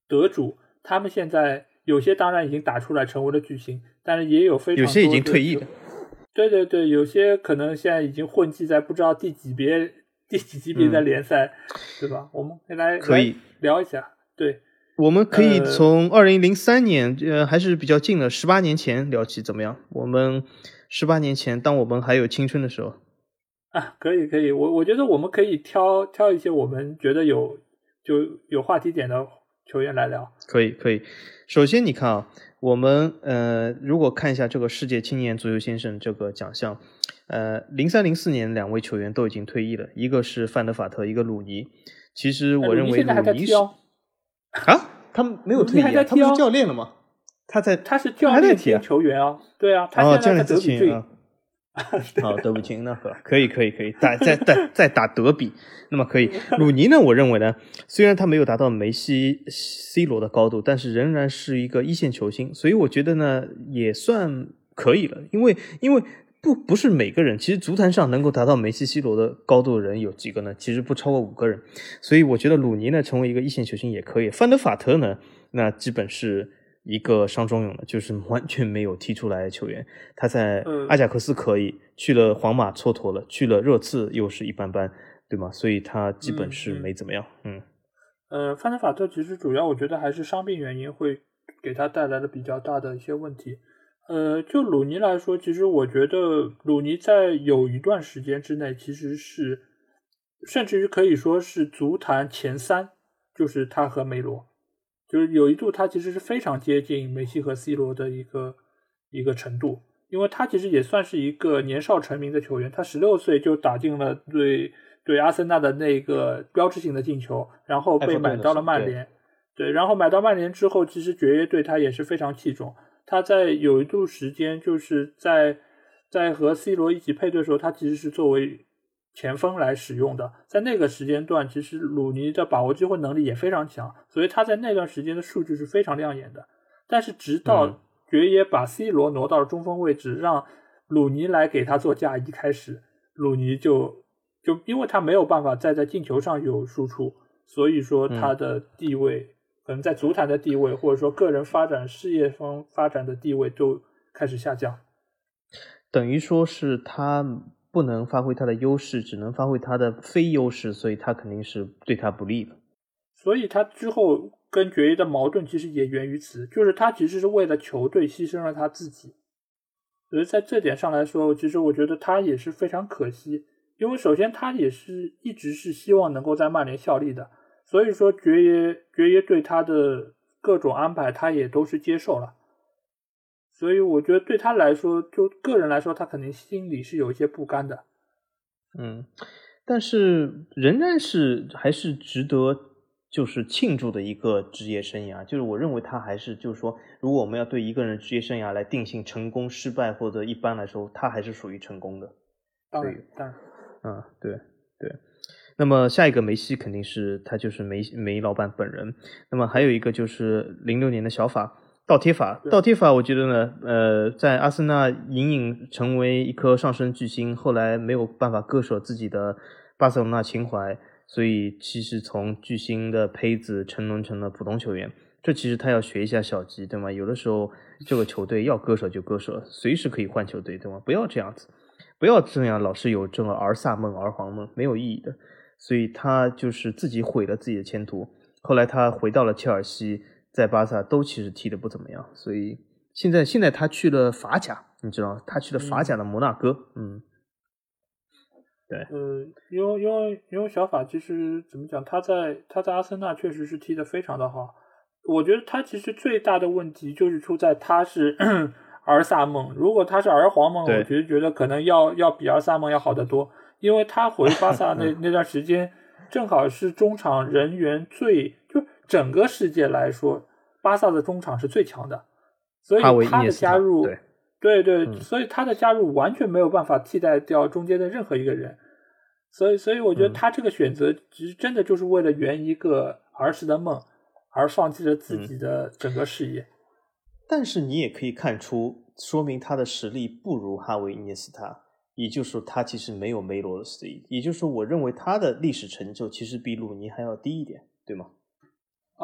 得主。他们现在有些当然已经打出来成为了巨星，但是也有非常有些已经退役的。对对对，有些可能现在已经混迹在不知道第几别第几级别的联赛，对吧？我们可以来可以聊一下。对，我们可以从二零零三年，呃，还是比较近的，十八年前聊起，怎么样？我们十八年前，当我们还有青春的时候啊，可以可以，我我觉得我们可以挑挑一些我们觉得有就有话题点的。球员来聊，可以可以。首先，你看啊，我们呃，如果看一下这个世界青年足球先生这个奖项，呃，零三零四年两位球员都已经退役了，一个是范德法特，一个鲁尼。其实我认为鲁尼是啊，他们没有退役，他不是教练了吗？他在他是教练兼球员啊，对啊，他现在在德比郡。好，德比郡那可可以可以可以打再再再打德比，那么可以。鲁尼呢？我认为呢，虽然他没有达到梅西、C 罗的高度，但是仍然是一个一线球星，所以我觉得呢也算可以了。因为因为不不是每个人，其实足坛上能够达到梅西、C 罗的高度的人有几个呢？其实不超过五个人，所以我觉得鲁尼呢成为一个一线球星也可以。范德法特呢，那基本是。一个伤中勇的，就是 完全没有踢出来的球员。他在阿贾克斯可以，去了皇马蹉跎了，去了热刺又是一般般，对吗？所以他基本是没怎么样。嗯，呃，范德法特其实主要我觉得还是伤病原因会给他带来了比较大的一些问题。呃，就鲁尼来说，其实我觉得鲁尼在有一段时间之内其实是，甚至于可以说是足坛前三，就是他和梅罗。就是有一度，他其实是非常接近梅西和 C 罗的一个一个程度，因为他其实也算是一个年少成名的球员，他十六岁就打进了对对阿森纳的那个标志性的进球，然后被买到了曼联，对，然后买到曼联之后，其实爵爷对他也是非常器重，他在有一度时间就是在在和 C 罗一起配对的时候，他其实是作为前锋来使用的。在那个时间段，其实鲁尼的把握机会能力也非常强，所以他在那段时间的数据是非常亮眼的。但是直到爵爷把 C 罗挪到了中锋位置，让鲁尼来给他做嫁衣开始，鲁尼就就因为他没有办法再在进球上有输出，所以说他的地位。可能在足坛的地位，或者说个人发展事业方发展的地位都开始下降，等于说是他不能发挥他的优势，只能发挥他的非优势，所以他肯定是对他不利的。所以他之后跟爵爷的矛盾其实也源于此，就是他其实是为了球队牺牲了他自己。所以在这点上来说，其实我觉得他也是非常可惜，因为首先他也是一直是希望能够在曼联效力的。所以说，爵爷爵爷对他的各种安排，他也都是接受了。所以我觉得对他来说，就个人来说，他肯定心里是有一些不甘的。嗯，但是仍然是还是值得就是庆祝的一个职业生涯。就是我认为他还是就是说，如果我们要对一个人职业生涯来定性成功、失败或者一般来说，他还是属于成功的。当然，当然，嗯，对对。那么下一个梅西肯定是他就是梅梅老板本人。那么还有一个就是零六年的小法倒贴法，倒贴法我觉得呢，呃，在阿森纳隐隐成为一颗上升巨星，后来没有办法割舍自己的巴塞罗那情怀，所以其实从巨星的胚子沉沦成了普通球员。这其实他要学一下小吉，对吗？有的时候这个球队要割舍就割舍，随时可以换球队，对吗？不要这样子，不要这样老是有这个儿萨梦、儿皇梦，没有意义的。所以他就是自己毁了自己的前途。后来他回到了切尔西，在巴萨都其实踢的不怎么样。所以现在现在他去了法甲，你知道他去了法甲的摩纳哥。嗯，对。呃，因为因为因为小法其实怎么讲，他在他在阿森纳确实是踢的非常的好。我觉得他其实最大的问题就是出在他是 儿萨梦。如果他是儿皇梦，我觉得觉得可能要要比儿萨梦要好得多。因为他回巴萨那 那段时间，正好是中场人员最就整个世界来说，巴萨的中场是最强的，所以他的加入，对对，所以他的加入完全没有办法替代掉中间的任何一个人，所以所以我觉得他这个选择其实真的就是为了圆一个儿时的梦而放弃了自己的整个事业。但是你也可以看出，说明他的实力不如哈维·伊涅斯塔。也就是说，他其实没有梅罗的实力。也就是说，我认为他的历史成就其实比鲁尼还要低一点，对吗？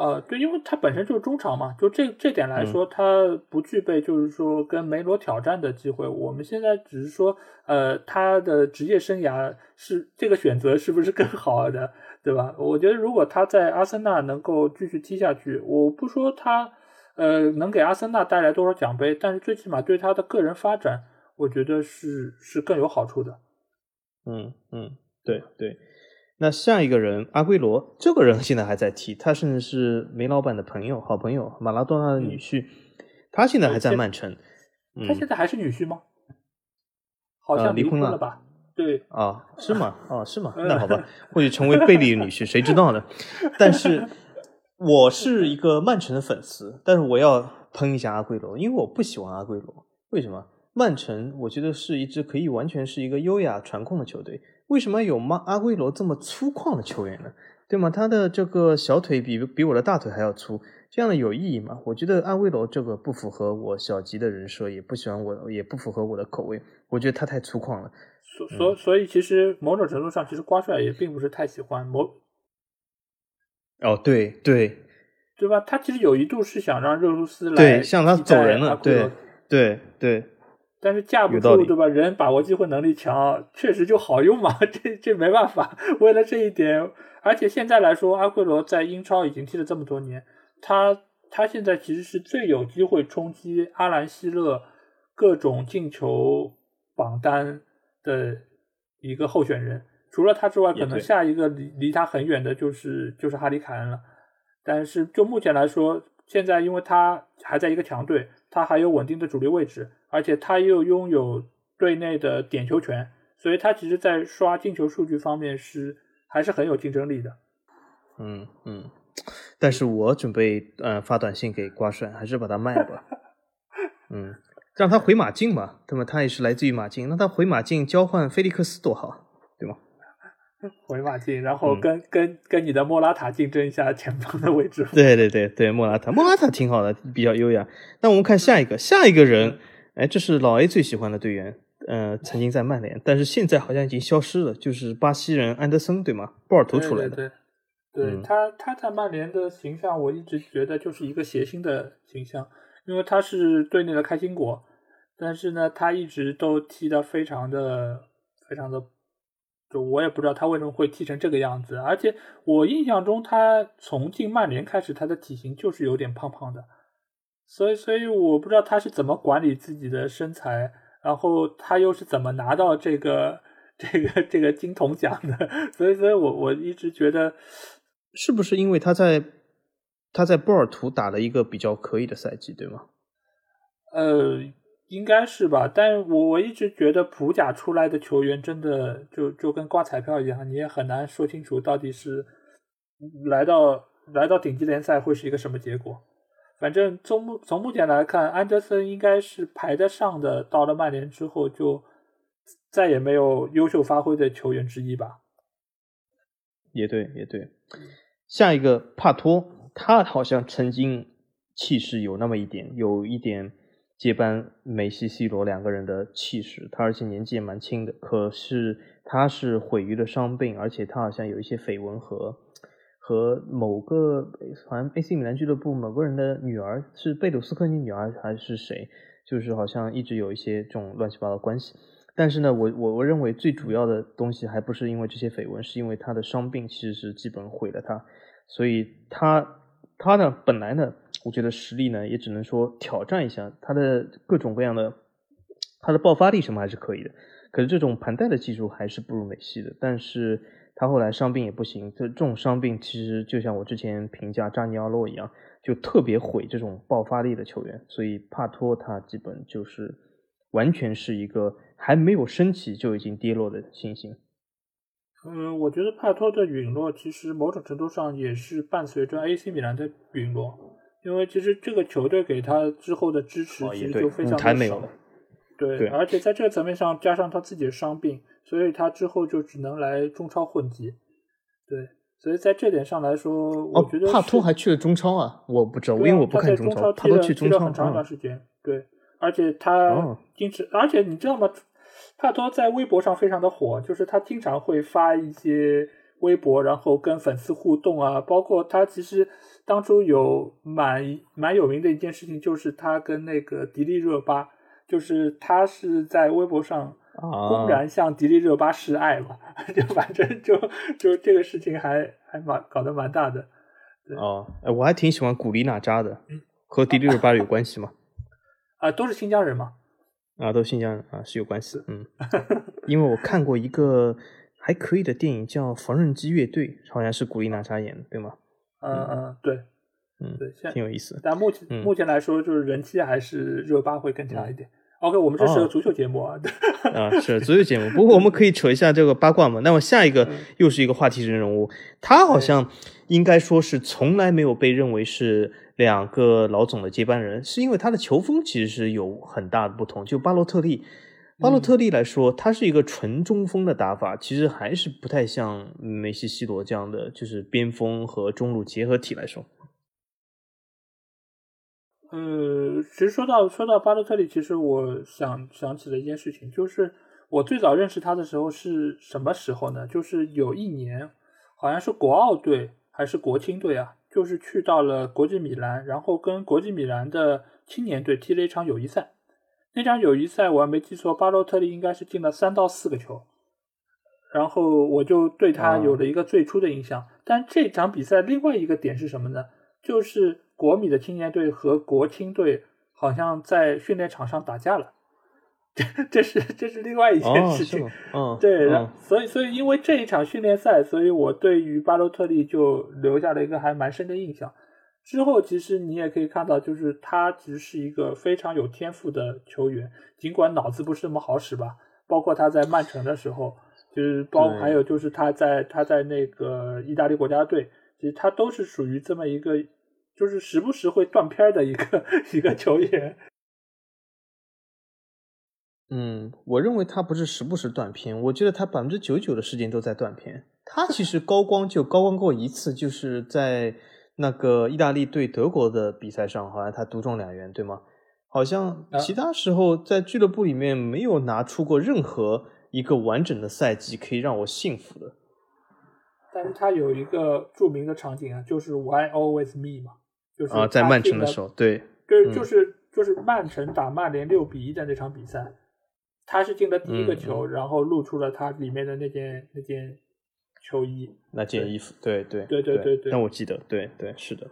呃，对，因为他本身就是中场嘛，就这这点来说，他不具备就是说跟梅罗挑战的机会。我们现在只是说，呃，他的职业生涯是这个选择是不是更好的，对吧？我觉得如果他在阿森纳能够继续踢下去，我不说他呃能给阿森纳带来多少奖杯，但是最起码对他的个人发展。我觉得是是更有好处的，嗯嗯，对对。那下一个人阿圭罗，这个人现在还在踢，他甚至是梅老板的朋友，好朋友，马拉多纳的女婿，他现在还在曼城。他现在还是女婿吗？好像离婚了吧？对啊，是吗？啊，是吗？那好吧，或许成为贝利的女婿，谁知道呢？但是 我是一个曼城的粉丝，但是我要喷一下阿圭罗，因为我不喜欢阿圭罗，为什么？曼城，我觉得是一支可以完全是一个优雅传控的球队。为什么有马阿圭罗这么粗犷的球员呢？对吗？他的这个小腿比比我的大腿还要粗，这样的有意义吗？我觉得阿圭罗这个不符合我小吉的人设，也不喜欢我，也不符合我的口味。我觉得他太粗犷了。所所所以，其实某种程度上，其实瓜帅也并不是太喜欢某。哦，对对，对吧？他其实有一度是想让热苏斯来对向他走人了，对对对。但是架不住，对吧？人把握机会能力强，确实就好用嘛。这这没办法。为了这一点，而且现在来说，阿圭罗在英超已经踢了这么多年，他他现在其实是最有机会冲击阿兰希勒各种进球榜单的一个候选人。除了他之外，可能下一个离离他很远的就是就是哈里凯恩了。但是就目前来说，现在因为他还在一个强队，他还有稳定的主力位置。而且他又拥有队内的点球权，所以他其实，在刷进球数据方面是还是很有竞争力的。嗯嗯，但是我准备呃发短信给瓜帅，还是把他卖了吧。嗯，让他回马竞嘛，对吗？他也是来自于马竞，那他回马竞交换菲利克斯多好，对吗？回马竞，然后跟跟跟你的莫拉塔竞争一下前锋的位置。对对对对，莫拉塔，莫拉塔挺好的，比较优雅。那我们看下一个，下一个人，哎，这是老 A 最喜欢的队员，呃，曾经在曼联，但是现在好像已经消失了，就是巴西人安德森，对吗？波尔图出来的。对，对他他在曼联的形象，我一直觉得就是一个谐星的形象，因为他是队内的开心果。但是呢，他一直都踢得非常的、非常的，就我也不知道他为什么会踢成这个样子。而且我印象中，他从进曼联开始，他的体型就是有点胖胖的，所以，所以我不知道他是怎么管理自己的身材，然后他又是怎么拿到这个、这个、这个金童奖的。所以，所以我我一直觉得，是不是因为他在他在波尔图打了一个比较可以的赛季，对吗？呃。应该是吧，但我我一直觉得普甲出来的球员真的就就跟刮彩票一样，你也很难说清楚到底是来到来到顶级联赛会是一个什么结果。反正从目从目前来看，安德森应该是排得上的。到了曼联之后，就再也没有优秀发挥的球员之一吧。也对，也对。下一个帕托，他好像曾经气势有那么一点，有一点。接班梅西、C 罗两个人的气势，他而且年纪也蛮轻的。可是他是毁于了伤病，而且他好像有一些绯闻和和某个好像 AC 米兰俱乐部某个人的女儿是贝鲁斯科尼女儿还是谁，就是好像一直有一些这种乱七八糟关系。但是呢，我我我认为最主要的东西还不是因为这些绯闻，是因为他的伤病其实是基本毁了他，所以他。他呢，本来呢，我觉得实力呢，也只能说挑战一下他的各种各样的，他的爆发力什么还是可以的。可是这种盘带的技术还是不如梅西的。但是他后来伤病也不行，这这种伤病其实就像我之前评价扎尼奥洛一样，就特别毁这种爆发力的球员。所以帕托他基本就是完全是一个还没有升起就已经跌落的信心。嗯，我觉得帕托的陨落其实某种程度上也是伴随着 AC 米兰的陨落，因为其实这个球队给他之后的支持其实就非常的少，对，而且在这个层面上加上他自己的伤病，所以他之后就只能来中超混迹，对，所以在这点上来说，我觉得帕托还去了中超啊，我不知道，因为我不看中超，帕托去中超很长一段时间，对，而且他坚持，而且你知道吗？帕托在微博上非常的火，就是他经常会发一些微博，然后跟粉丝互动啊。包括他其实当初有蛮蛮有名的一件事情，就是他跟那个迪丽热巴，就是他是在微博上公然向迪丽热巴示爱嘛，就反正就就这个事情还还蛮搞得蛮大的。哦，哎，我还挺喜欢古力娜扎的，和迪丽热巴有关系吗？啊，都是新疆人嘛。啊，都新疆人啊是有关系，嗯，因为我看过一个还可以的电影叫《缝纫机乐队》，好像是古力娜扎演的，对吗？嗯嗯，对，嗯对，挺有意思。但目前目前来说，就是人气还是热巴会更强一点。OK，我们这是个足球节目啊，啊是足球节目，不过我们可以扯一下这个八卦嘛。那么下一个又是一个话题性人物，他好像应该说是从来没有被认为是。两个老总的接班人，是因为他的球风其实是有很大的不同。就巴洛特利，巴洛特利来说，他是一个纯中锋的打法，其实还是不太像梅西、西罗这样的，就是边锋和中路结合体来说。呃，其实说到说到巴洛特利，其实我想想起了一件事情，就是我最早认识他的时候是什么时候呢？就是有一年，好像是国奥队还是国青队啊？就是去到了国际米兰，然后跟国际米兰的青年队踢了一场友谊赛。那场友谊赛我还没记错，巴洛特利应该是进了三到四个球。然后我就对他有了一个最初的印象。但这场比赛另外一个点是什么呢？就是国米的青年队和国青队好像在训练场上打架了。这这是这是另外一件事情，嗯，对，所以所以因为这一场训练赛，所以我对于巴洛特利就留下了一个还蛮深的印象。之后其实你也可以看到，就是他其实是一个非常有天赋的球员，尽管脑子不是那么好使吧。包括他在曼城的时候，就是包还有就是他在他在那个意大利国家队，其实他都是属于这么一个，就是时不时会断片的一个一个球员。嗯，我认为他不是时不时断片，我觉得他百分之九十九的时间都在断片。他其实高光就高光过一次，就是在那个意大利对德国的比赛上，好像他独中两元，对吗？好像其他时候在俱乐部里面没有拿出过任何一个完整的赛季可以让我信服的。但是他有一个著名的场景啊，就是 Why always me 嘛，就是啊，在曼城的时候，对，对，就是就是曼城打曼联六比一的那场比赛，他是进了第一个球，然后露出了他里面的那件那件球衣，那件衣服，对对对对对对，那我记得，对对是的。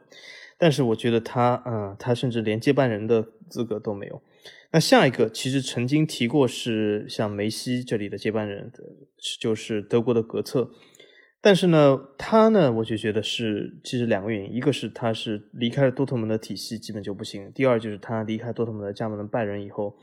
但是我觉得他，嗯，他甚至连接班人的资格都没有。那下一个其实曾经提过是像梅西这里的接班人，就是德国的格策。但是呢，他呢，我就觉得是其实两个原因，一个是他是离开了多特蒙德体系，基本就不行；第二就是他离开多特蒙德加盟了拜仁以后，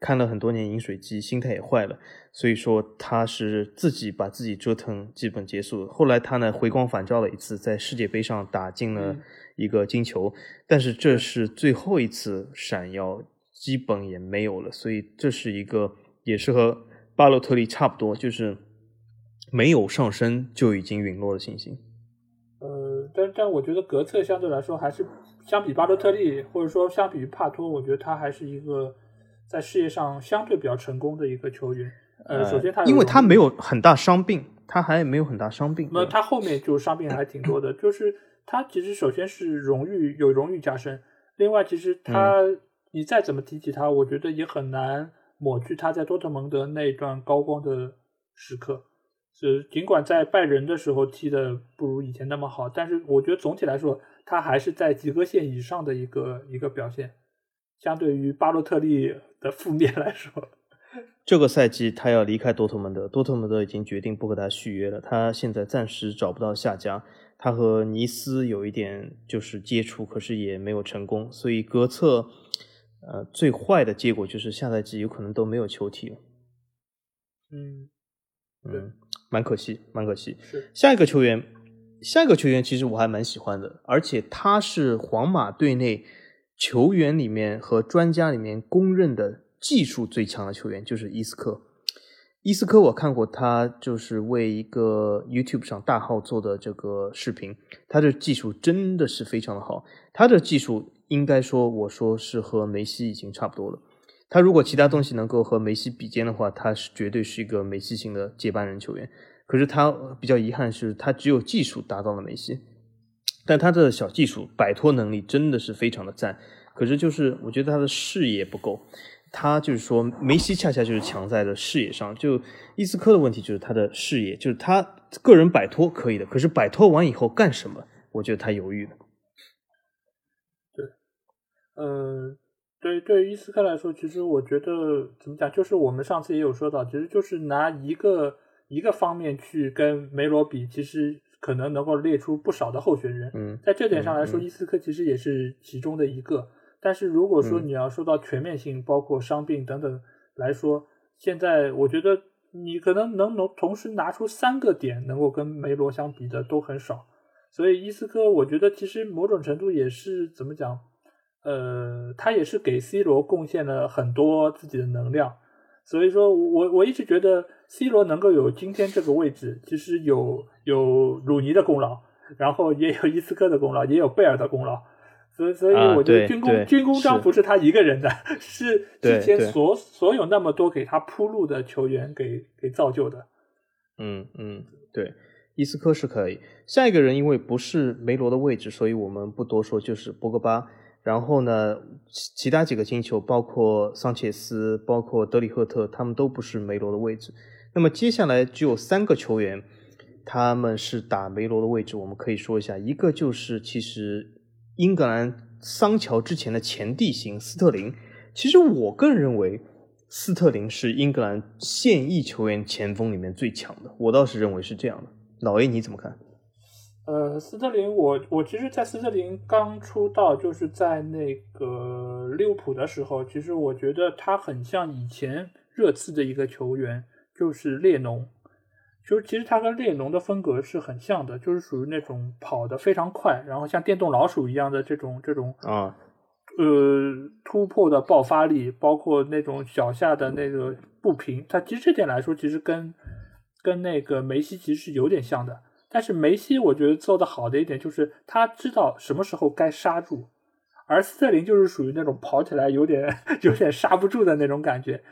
看了很多年饮水机，心态也坏了，所以说他是自己把自己折腾，基本结束。后来他呢回光返照了一次，在世界杯上打进了。一个金球，但是这是最后一次闪耀，基本也没有了，所以这是一个也是和巴洛特利差不多，就是没有上升就已经陨落的信心。呃，但但我觉得格策相对来说还是相比巴洛特利，或者说相比于帕托，我觉得他还是一个在事业上相对比较成功的一个球员。呃，首先他因为他没有很大伤病，他还没有很大伤病，那他后面就伤病还挺多的，就是。他其实首先是荣誉有荣誉加身，另外其实他你再怎么提起他，我觉得也很难抹去他在多特蒙德那一段高光的时刻。是尽管在拜仁的时候踢的不如以前那么好，但是我觉得总体来说他还是在及格线以上的一个一个表现。相对于巴洛特利的负面来说，这个赛季他要离开多特蒙德，多特蒙德已经决定不和他续约了，他现在暂时找不到下家。他和尼斯有一点就是接触，可是也没有成功，所以格策，呃，最坏的结果就是下赛季有可能都没有球踢了。嗯，嗯，蛮可惜，蛮可惜。是下一个球员，下一个球员其实我还蛮喜欢的，而且他是皇马队内球员里面和专家里面公认的技术最强的球员，就是伊斯科。伊斯科，我看过他就是为一个 YouTube 上大号做的这个视频，他的技术真的是非常的好。他的技术应该说，我说是和梅西已经差不多了。他如果其他东西能够和梅西比肩的话，他是绝对是一个梅西型的接班人球员。可是他比较遗憾是，他只有技术达到了梅西，但他的小技术摆脱能力真的是非常的赞。可是就是我觉得他的视野不够。他就是说，梅西恰恰就是强在了视野上。就伊斯科的问题就是他的视野，就是他个人摆脱可以的，可是摆脱完以后干什么？我觉得他犹豫了。对，呃，对对于伊斯科来说，其实我觉得怎么讲，就是我们上次也有说到，其实就是拿一个一个方面去跟梅罗比，其实可能能够列出不少的候选人。嗯，在这点上来说，伊斯科其实也是其中的一个。但是如果说你要说到全面性，包括伤病等等来说，现在我觉得你可能能能同时拿出三个点能够跟梅罗相比的都很少，所以伊斯科我觉得其实某种程度也是怎么讲，呃，他也是给 C 罗贡献了很多自己的能量，所以说我我一直觉得 C 罗能够有今天这个位置，其实有有鲁尼的功劳，然后也有伊斯科的功劳，也有贝尔的功劳。所以，所以我觉得军功军功章不是他一个人的，是之前所所有那么多给他铺路的球员给给造就的。嗯嗯，对，伊斯科是可以。下一个人因为不是梅罗的位置，所以我们不多说，就是博格巴。然后呢，其他几个金球，包括桑切斯，包括德里赫特，他们都不是梅罗的位置。那么接下来只有三个球员，他们是打梅罗的位置，我们可以说一下，一个就是其实。英格兰桑乔之前的前地形斯特林，其实我个人认为斯特林是英格兰现役球员前锋里面最强的，我倒是认为是这样的。老 A 你怎么看？呃，斯特林，我我其实，在斯特林刚出道，就是在那个利物浦的时候，其实我觉得他很像以前热刺的一个球员，就是列侬。就是其实他跟列侬的风格是很像的，就是属于那种跑得非常快，然后像电动老鼠一样的这种这种啊呃突破的爆发力，包括那种脚下的那个步频，他其实这点来说，其实跟跟那个梅西其实是有点像的。但是梅西我觉得做的好的一点就是他知道什么时候该刹住，而斯特林就是属于那种跑起来有点 有点刹不住的那种感觉。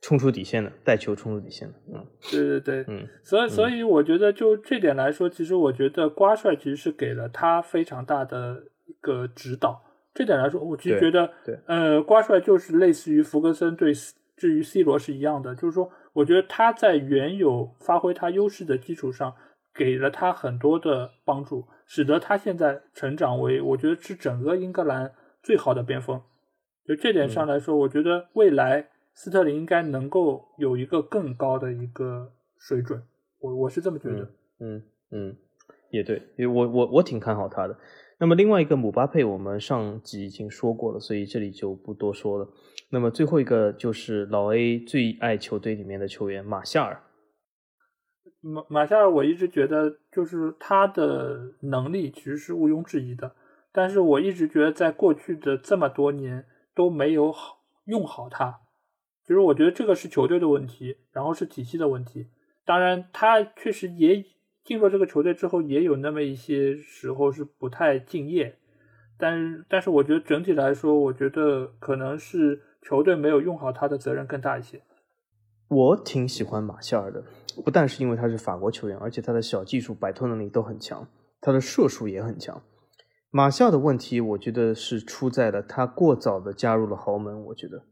冲出底线的，带球冲出底线的，嗯，对对对，嗯，所以所以我觉得就这点来说，其实我觉得瓜帅其实是给了他非常大的一个指导。这点来说，我其实觉得，对，呃，瓜帅就是类似于弗格森对至于 C 罗是一样的，就是说，我觉得他在原有发挥他优势的基础上，给了他很多的帮助，使得他现在成长为我觉得是整个英格兰最好的边锋。就这点上来说，我觉得未来。斯特林应该能够有一个更高的一个水准，我我是这么觉得。嗯嗯，也对，因为我我我挺看好他的。那么另外一个姆巴佩，我们上集已经说过了，所以这里就不多说了。那么最后一个就是老 A 最爱球队里面的球员马夏尔。马马夏尔，我一直觉得就是他的能力其实是毋庸置疑的，但是我一直觉得在过去的这么多年都没有好用好他。就是我觉得这个是球队的问题，然后是体系的问题。当然，他确实也进入这个球队之后，也有那么一些时候是不太敬业。但，但是我觉得整体来说，我觉得可能是球队没有用好他的责任更大一些。我挺喜欢马夏尔的，不但是因为他是法国球员，而且他的小技术、摆脱能力都很强，他的射术也很强。马夏的问题，我觉得是出在了他过早的加入了豪门。我觉得。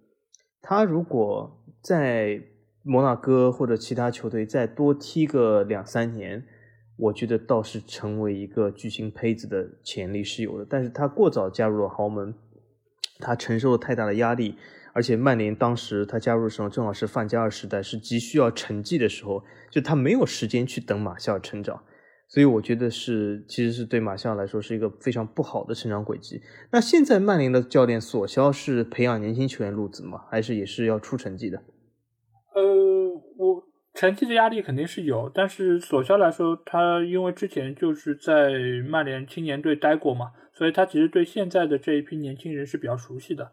他如果在摩纳哥或者其他球队再多踢个两三年，我觉得倒是成为一个巨星胚子的潜力是有的。但是他过早加入了豪门，他承受了太大的压力，而且曼联当时他加入的时候正好是范加尔时代，是急需要成绩的时候，就他没有时间去等马夏尔成长。所以我觉得是，其实是对马夏尔来说是一个非常不好的成长轨迹。那现在曼联的教练索肖是培养年轻球员路子吗？还是也是要出成绩的？呃，我成绩的压力肯定是有，但是索肖来说，他因为之前就是在曼联青年队待过嘛，所以他其实对现在的这一批年轻人是比较熟悉的。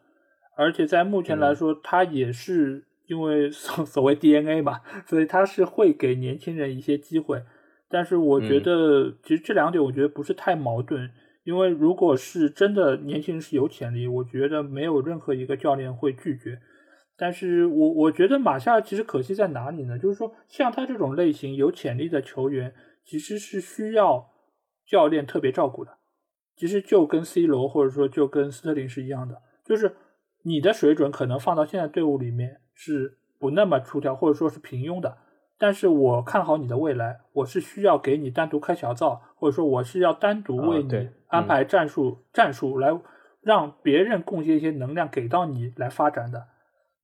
而且在目前来说，他也是因为 所所谓 DNA 嘛，所以他是会给年轻人一些机会。但是我觉得，其实这两点我觉得不是太矛盾，因为如果是真的年轻人是有潜力，我觉得没有任何一个教练会拒绝。但是我我觉得马夏尔其实可惜在哪里呢？就是说，像他这种类型有潜力的球员，其实是需要教练特别照顾的。其实就跟 C 罗或者说就跟斯特林是一样的，就是你的水准可能放到现在队伍里面是不那么出挑，或者说是平庸的。但是我看好你的未来，我是需要给你单独开小灶，或者说我是要单独为你安排战术战术来让别人贡献一些能量给到你来发展的。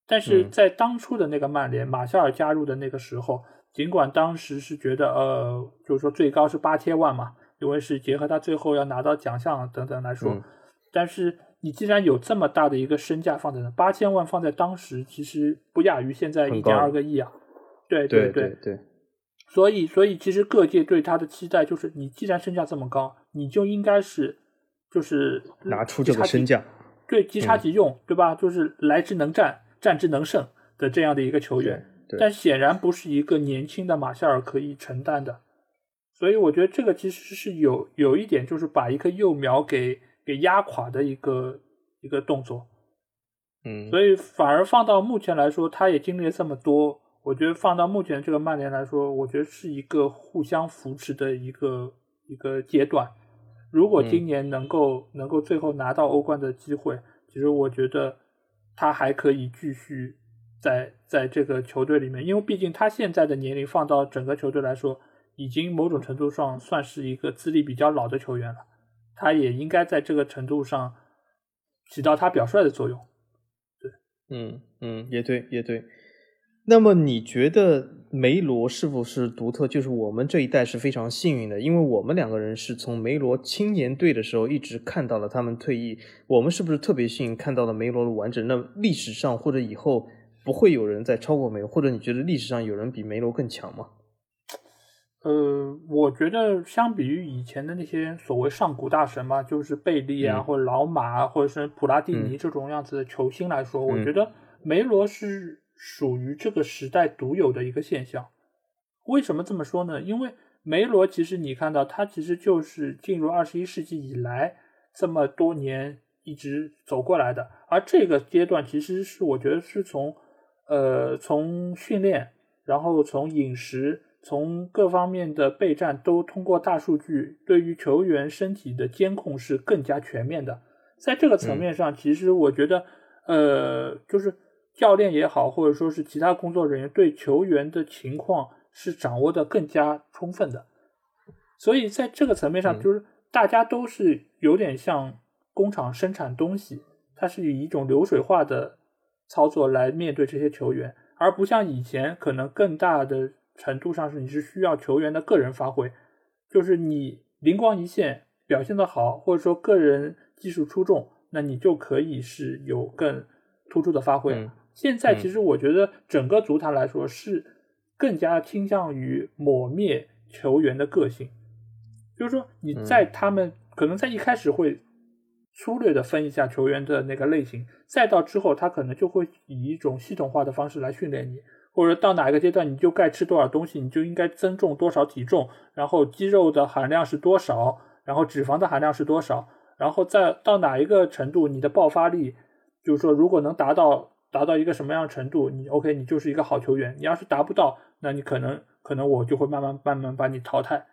但是在当初的那个曼联，马夏尔加入的那个时候，尽管当时是觉得呃，就是说最高是八千万嘛，因为是结合他最后要拿到奖项等等来说，但是你既然有这么大的一个身价放在那，八千万放在当时其实不亚于现在一点二个亿啊。对对对对，所以所以其实各界对他的期待就是，你既然身价这么高，你就应该是就是拿出这个身价，对，即插即用，对吧？就是来之能战，战之能胜的这样的一个球员，但显然不是一个年轻的马夏尔可以承担的。所以我觉得这个其实是有有一点，就是把一棵幼苗给给压垮的一个一个动作。嗯，所以反而放到目前来说，他也经历了这么多。我觉得放到目前这个曼联来说，我觉得是一个互相扶持的一个一个阶段。如果今年能够能够最后拿到欧冠的机会，其实我觉得他还可以继续在在这个球队里面，因为毕竟他现在的年龄放到整个球队来说，已经某种程度上算是一个资历比较老的球员了。他也应该在这个程度上起到他表率的作用。对，嗯嗯，也对，也对。那么你觉得梅罗是否是独特？就是我们这一代是非常幸运的，因为我们两个人是从梅罗青年队的时候一直看到了他们退役。我们是不是特别幸运看到了梅罗的完整？那历史上或者以后不会有人再超过梅罗，或者你觉得历史上有人比梅罗更强吗？呃，我觉得相比于以前的那些所谓上古大神嘛，就是贝利啊，或者老马，或者是普拉蒂尼这种样子的球星来说，我觉得梅罗是属于这个时代独有的一个现象。为什么这么说呢？因为梅罗其实你看到他其实就是进入二十一世纪以来这么多年一直走过来的，而这个阶段其实是我觉得是从呃从训练，然后从饮食。从各方面的备战都通过大数据对于球员身体的监控是更加全面的，在这个层面上，其实我觉得，呃，就是教练也好，或者说是其他工作人员对球员的情况是掌握的更加充分的，所以在这个层面上，就是大家都是有点像工厂生产东西，它是以一种流水化的操作来面对这些球员，而不像以前可能更大的。程度上是你是需要球员的个人发挥，就是你灵光一现表现的好，或者说个人技术出众，那你就可以是有更突出的发挥。现在其实我觉得整个足坛来说是更加倾向于抹灭球员的个性，就是说你在他们可能在一开始会粗略的分一下球员的那个类型，再到之后他可能就会以一种系统化的方式来训练你。或者到哪一个阶段，你就该吃多少东西，你就应该增重多少体重，然后肌肉的含量是多少，然后脂肪的含量是多少，然后再到哪一个程度，你的爆发力，就是说如果能达到达到一个什么样程度，你 OK，你就是一个好球员。你要是达不到，那你可能可能我就会慢慢慢慢把你淘汰。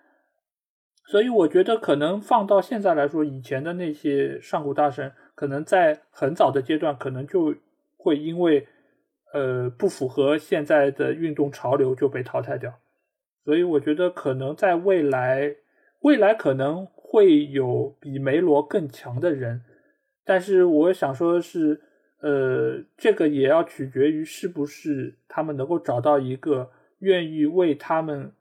所以我觉得可能放到现在来说，以前的那些上古大神，可能在很早的阶段，可能就会因为。呃，不符合现在的运动潮流就被淘汰掉，所以我觉得可能在未来，未来可能会有比梅罗更强的人，但是我想说的是，呃，这个也要取决于是不是他们能够找到一个愿意为他们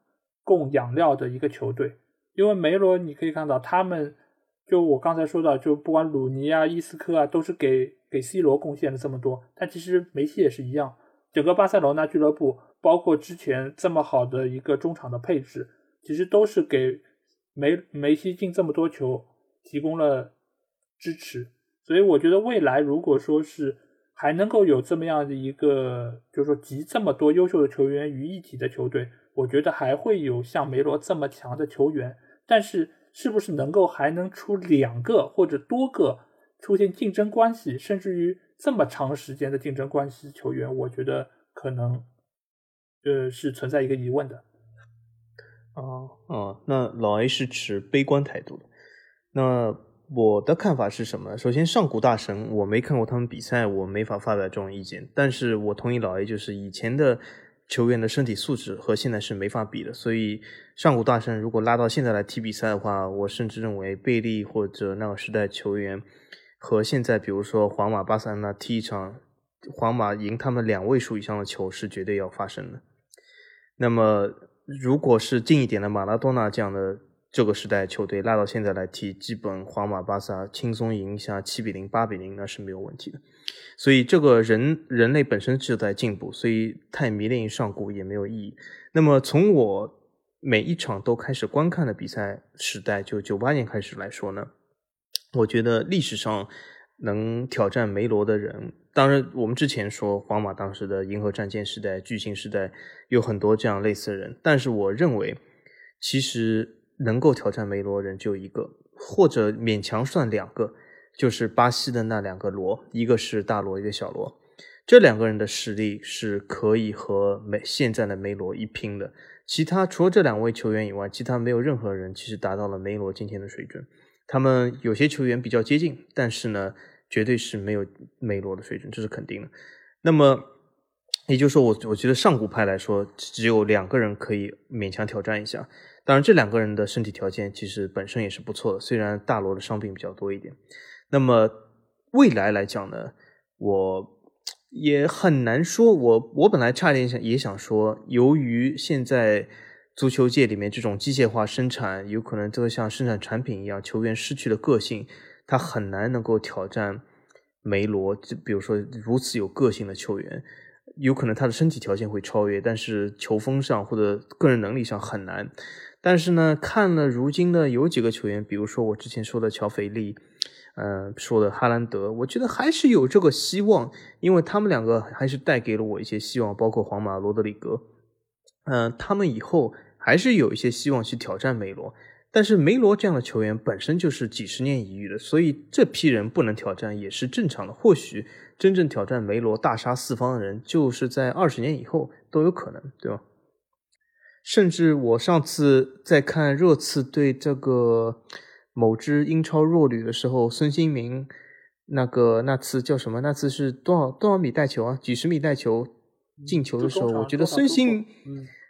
供养料的一个球队，因为梅罗你可以看到，他们就我刚才说到，就不管鲁尼啊、伊斯科啊，都是给。给 C 罗贡献了这么多，但其实梅西也是一样。整个巴塞罗那俱乐部，包括之前这么好的一个中场的配置，其实都是给梅梅西进这么多球提供了支持。所以我觉得未来如果说是还能够有这么样的一个，就是说集这么多优秀的球员于一体的球队，我觉得还会有像梅罗这么强的球员。但是是不是能够还能出两个或者多个？出现竞争关系，甚至于这么长时间的竞争关系，球员，我觉得可能，呃，是存在一个疑问的。哦哦，那老 A 是持悲观态度的。那我的看法是什么？首先，上古大神我没看过他们比赛，我没法发表这种意见。但是我同意老 A，就是以前的球员的身体素质和现在是没法比的。所以，上古大神如果拉到现在来踢比赛的话，我甚至认为贝利或者那个时代球员。和现在，比如说皇马、巴塞那踢一场，皇马赢他们两位数以上的球是绝对要发生的。那么，如果是近一点的马拉多纳这样的这个时代球队拉到现在来踢，基本皇马、巴萨轻松赢下七比零、八比零，那是没有问题的。所以，这个人人类本身就在进步，所以太迷恋于上古也没有意义。那么，从我每一场都开始观看的比赛时代，就九八年开始来说呢？我觉得历史上能挑战梅罗的人，当然我们之前说皇马当时的银河战舰时代、巨星时代有很多这样类似的人，但是我认为其实能够挑战梅罗人就一个，或者勉强算两个，就是巴西的那两个罗，一个是大罗，一个小罗，这两个人的实力是可以和梅现在的梅罗一拼的。其他除了这两位球员以外，其他没有任何人其实达到了梅罗今天的水准。他们有些球员比较接近，但是呢，绝对是没有梅罗的水准，这是肯定的。那么，也就是说，我我觉得上古派来说，只有两个人可以勉强挑战一下。当然，这两个人的身体条件其实本身也是不错的，虽然大罗的伤病比较多一点。那么未来来讲呢，我也很难说。我我本来差点想也想说，由于现在。足球界里面这种机械化生产，有可能就像生产产品一样，球员失去了个性，他很难能够挑战梅罗。就比如说如此有个性的球员，有可能他的身体条件会超越，但是球风上或者个人能力上很难。但是呢，看了如今的有几个球员，比如说我之前说的乔菲利，呃，说的哈兰德，我觉得还是有这个希望，因为他们两个还是带给了我一些希望，包括皇马罗德里格，嗯，他们以后还是有一些希望去挑战梅罗。但是梅罗这样的球员本身就是几十年一遇的，所以这批人不能挑战也是正常的。或许真正挑战梅罗大杀四方的人，就是在二十年以后都有可能，对吧？甚至我上次在看热刺对这个某支英超弱旅的时候，孙兴民那个那次叫什么？那次是多少多少米带球啊？几十米带球进球的时候，我觉得孙兴。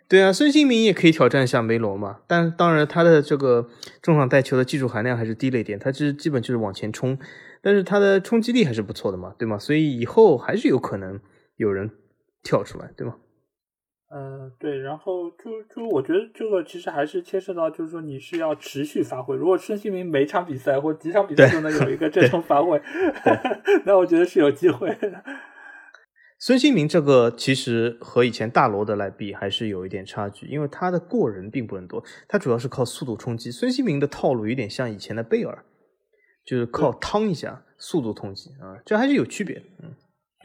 对啊，孙兴民也可以挑战一下梅罗嘛，但当然他的这个中场带球的技术含量还是低了一点，他其实基本就是往前冲，但是他的冲击力还是不错的嘛，对吗？所以以后还是有可能有人跳出来，对吗？嗯，对，然后就就我觉得这个其实还是牵涉到，就是说你是要持续发挥，如果孙兴民每场比赛或几场比赛都能有一个这种发挥，那我觉得是有机会的。孙兴民这个其实和以前大罗德来比还是有一点差距，因为他的过人并不很多，他主要是靠速度冲击。孙兴民的套路有点像以前的贝尔，就是靠趟一下速度冲击啊，这还是有区别。嗯，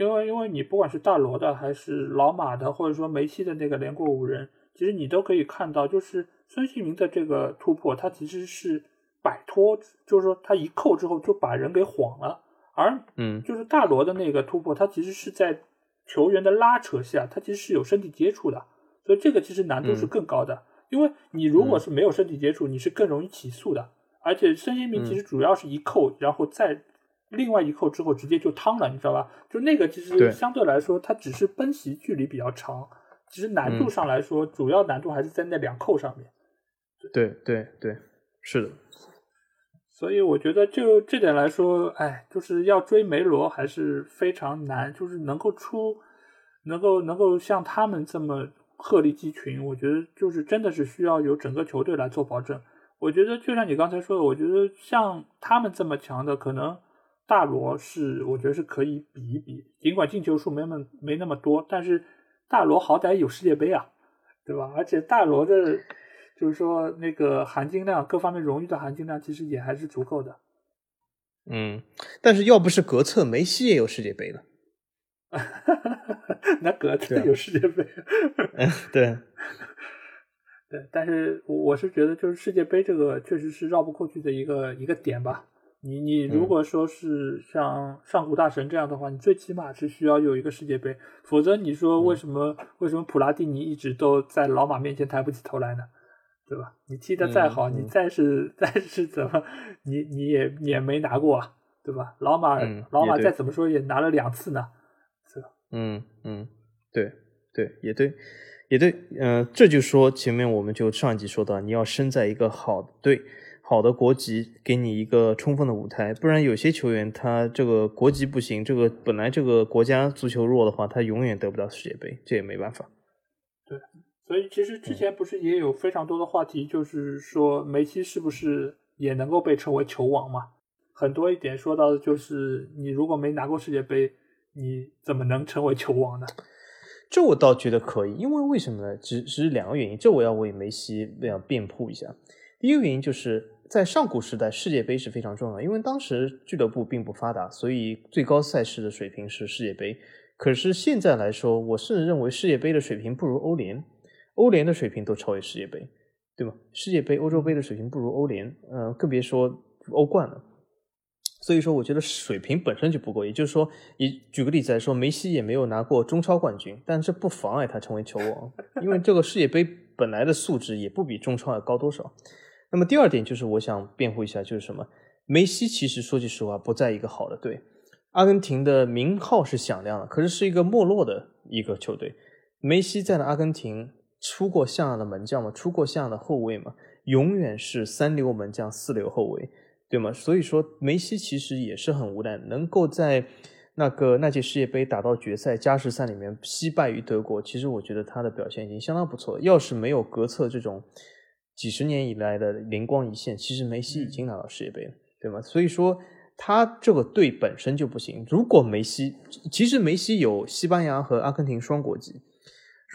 因为因为你不管是大罗的还是老马的，或者说梅西的那个连过五人，其实你都可以看到，就是孙兴民的这个突破，他其实是摆脱，就是说他一扣之后就把人给晃了，而嗯，就是大罗的那个突破，他其实是在。球员的拉扯下，他其实是有身体接触的，所以这个其实难度是更高的。因为你如果是没有身体接触，你是更容易起诉的。而且孙兴民其实主要是一扣，然后再另外一扣之后直接就趟了，你知道吧？就那个其实相对来说，它只是奔袭距离比较长，其实难度上来说，主要难度还是在那两扣上面。对对对，是的。所以我觉得，就这点来说，哎，就是要追梅罗还是非常难。就是能够出，能够能够像他们这么鹤立鸡群，我觉得就是真的是需要有整个球队来做保证。我觉得就像你刚才说的，我觉得像他们这么强的，可能大罗是我觉得是可以比一比。尽管进球数没那么没那么多，但是大罗好歹有世界杯啊，对吧？而且大罗的。就是说，那个含金量，各方面荣誉的含金量，其实也还是足够的。嗯，但是要不是格策，梅西也有世界杯了。那格策有世界杯？嗯，对，对。但是我是觉得，就是世界杯这个确实是绕不过去的一个一个点吧。你你如果说是像上古大神这样的话，你最起码是需要有一个世界杯，否则你说为什么为什么普拉蒂尼一直都在老马面前抬不起头来呢？对吧？你踢的再好，你再是 再是怎么，你你也也没拿过，对吧？老马老马再怎么说也拿了两次呢，是吧？嗯嗯，对对也对也对，嗯，这就说前面我们就上一集说到，你要生在一个好的队、好的国籍，给你一个充分的舞台，不然有些球员他这个国籍不行，这个本来这个国家足球弱的话，他永远得不到世界杯，这也没办法。所以其实之前不是也有非常多的话题，就是说梅西是不是也能够被称为球王嘛？很多一点说到的就是，你如果没拿过世界杯，你怎么能成为球王呢？这我倒觉得可以，因为为什么呢？只是两个原因，这我要为梅西那样辩护一下。第一个原因就是在上古时代，世界杯是非常重要，因为当时俱乐部并不发达，所以最高赛事的水平是世界杯。可是现在来说，我甚至认为世界杯的水平不如欧联。欧联的水平都超越世界杯，对吗？世界杯、欧洲杯的水平不如欧联，嗯，更别说欧冠了。所以说，我觉得水平本身就不够。也就是说，以举个例子来说，梅西也没有拿过中超冠军，但这不妨碍他成为球王，因为这个世界杯本来的素质也不比中超要高多少。那么第二点就是，我想辩护一下，就是什么？梅西其实说句实话，不在一个好的队。阿根廷的名号是响亮的，可是是一个没落的一个球队。梅西在了阿根廷。出过像样的门将吗？出过像样的后卫吗？永远是三流门将、四流后卫，对吗？所以说，梅西其实也是很无奈，能够在那个那届世界杯打到决赛加时赛里面惜败于德国。其实我觉得他的表现已经相当不错。要是没有格策这种几十年以来的灵光一现，其实梅西已经拿到世界杯了，对吗？所以说，他这个队本身就不行。如果梅西，其实梅西有西班牙和阿根廷双国籍。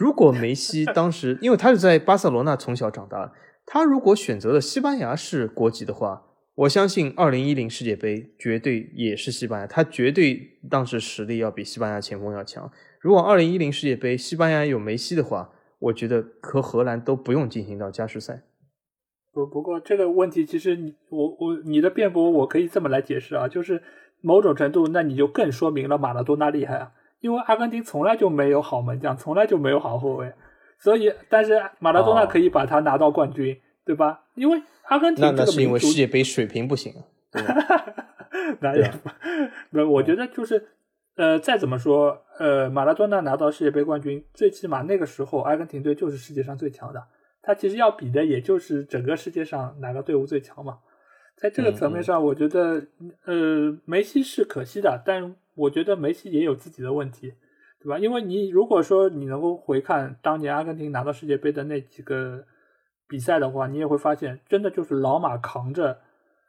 如果梅西当时，因为他是在巴塞罗那从小长大，他如果选择了西班牙式国籍的话，我相信二零一零世界杯绝对也是西班牙，他绝对当时实力要比西班牙前锋要强。如果二零一零世界杯西班牙有梅西的话，我觉得和荷兰都不用进行到加时赛。不不过这个问题其实你我我你的辩驳我可以这么来解释啊，就是某种程度那你就更说明了马拉多纳厉害啊，因为阿根廷从来就没有好门将，从来就没有好后卫，所以但是马拉多纳可以把他拿到冠军，对吧？因为阿根廷那那是因为世界杯水平不行啊，对吧？那 我觉得就是呃再怎么说呃马拉多纳拿到世界杯冠军，最起码那个时候阿根廷队就是世界上最强的。他其实要比的也就是整个世界上哪个队伍最强嘛，在这个层面上，我觉得呃梅西是可惜的，但我觉得梅西也有自己的问题，对吧？因为你如果说你能够回看当年阿根廷拿到世界杯的那几个比赛的话，你也会发现，真的就是老马扛着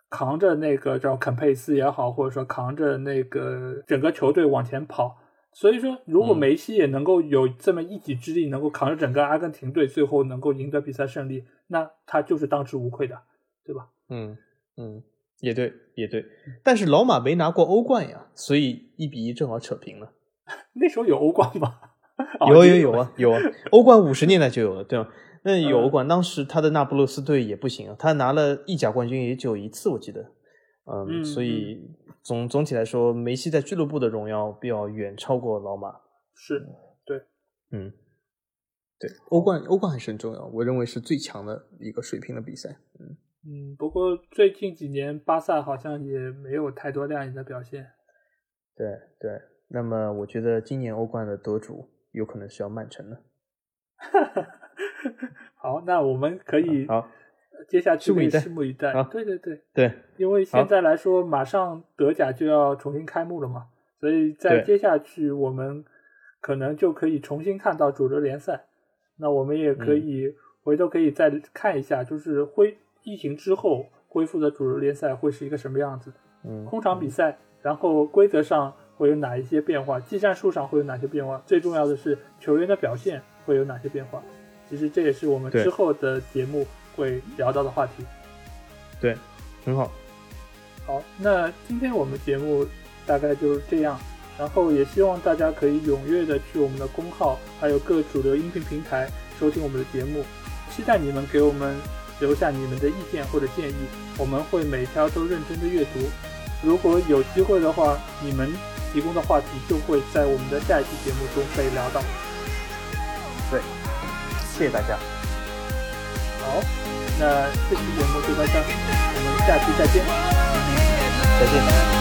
扛着那个叫肯佩斯也好，或者说扛着那个整个球队往前跑。所以说，如果梅西也能够有这么一己之力，能够扛着整个阿根廷队，最后能够赢得比赛胜利，那他就是当之无愧的，对吧？嗯嗯，也对也对。但是老马没拿过欧冠呀，所以一比一正好扯平了。那时候有欧冠吗？有有有啊有啊，欧冠五十年代就有了，对吧？那有欧冠，当时他的那不勒斯队也不行啊，他拿了意甲冠军也就一次，我记得。嗯，所以总总体来说，梅西在俱乐部的荣耀比较远超过老马。是，对，嗯，对，欧冠欧冠还是很重要，我认为是最强的一个水平的比赛。嗯嗯，不过最近几年巴萨好像也没有太多亮眼的表现。对对，那么我觉得今年欧冠的得主有可能是要曼城了。好，那我们可以好。接下去拭目以待。对对对对，因为现在来说，马上德甲就要重新开幕了嘛，所以在接下去我们可能就可以重新看到主流联赛。那我们也可以回头可以再看一下，就是恢疫情之后恢复的主流联赛会是一个什么样子。嗯，空场比赛，然后规则上会有哪一些变化？技战术上会有哪些变化？最重要的是球员的表现会有哪些变化？其实这也是我们之后的节目。会聊到的话题，对，很好。好，那今天我们节目大概就是这样，然后也希望大家可以踊跃的去我们的公号，还有各主流音频平台收听我们的节目。期待你们给我们留下你们的意见或者建议，我们会每条都认真的阅读。如果有机会的话，你们提供的话题就会在我们的下一期节目中被聊到。对，谢谢大家。好。那这期节目就到这，我们下期再见，再见。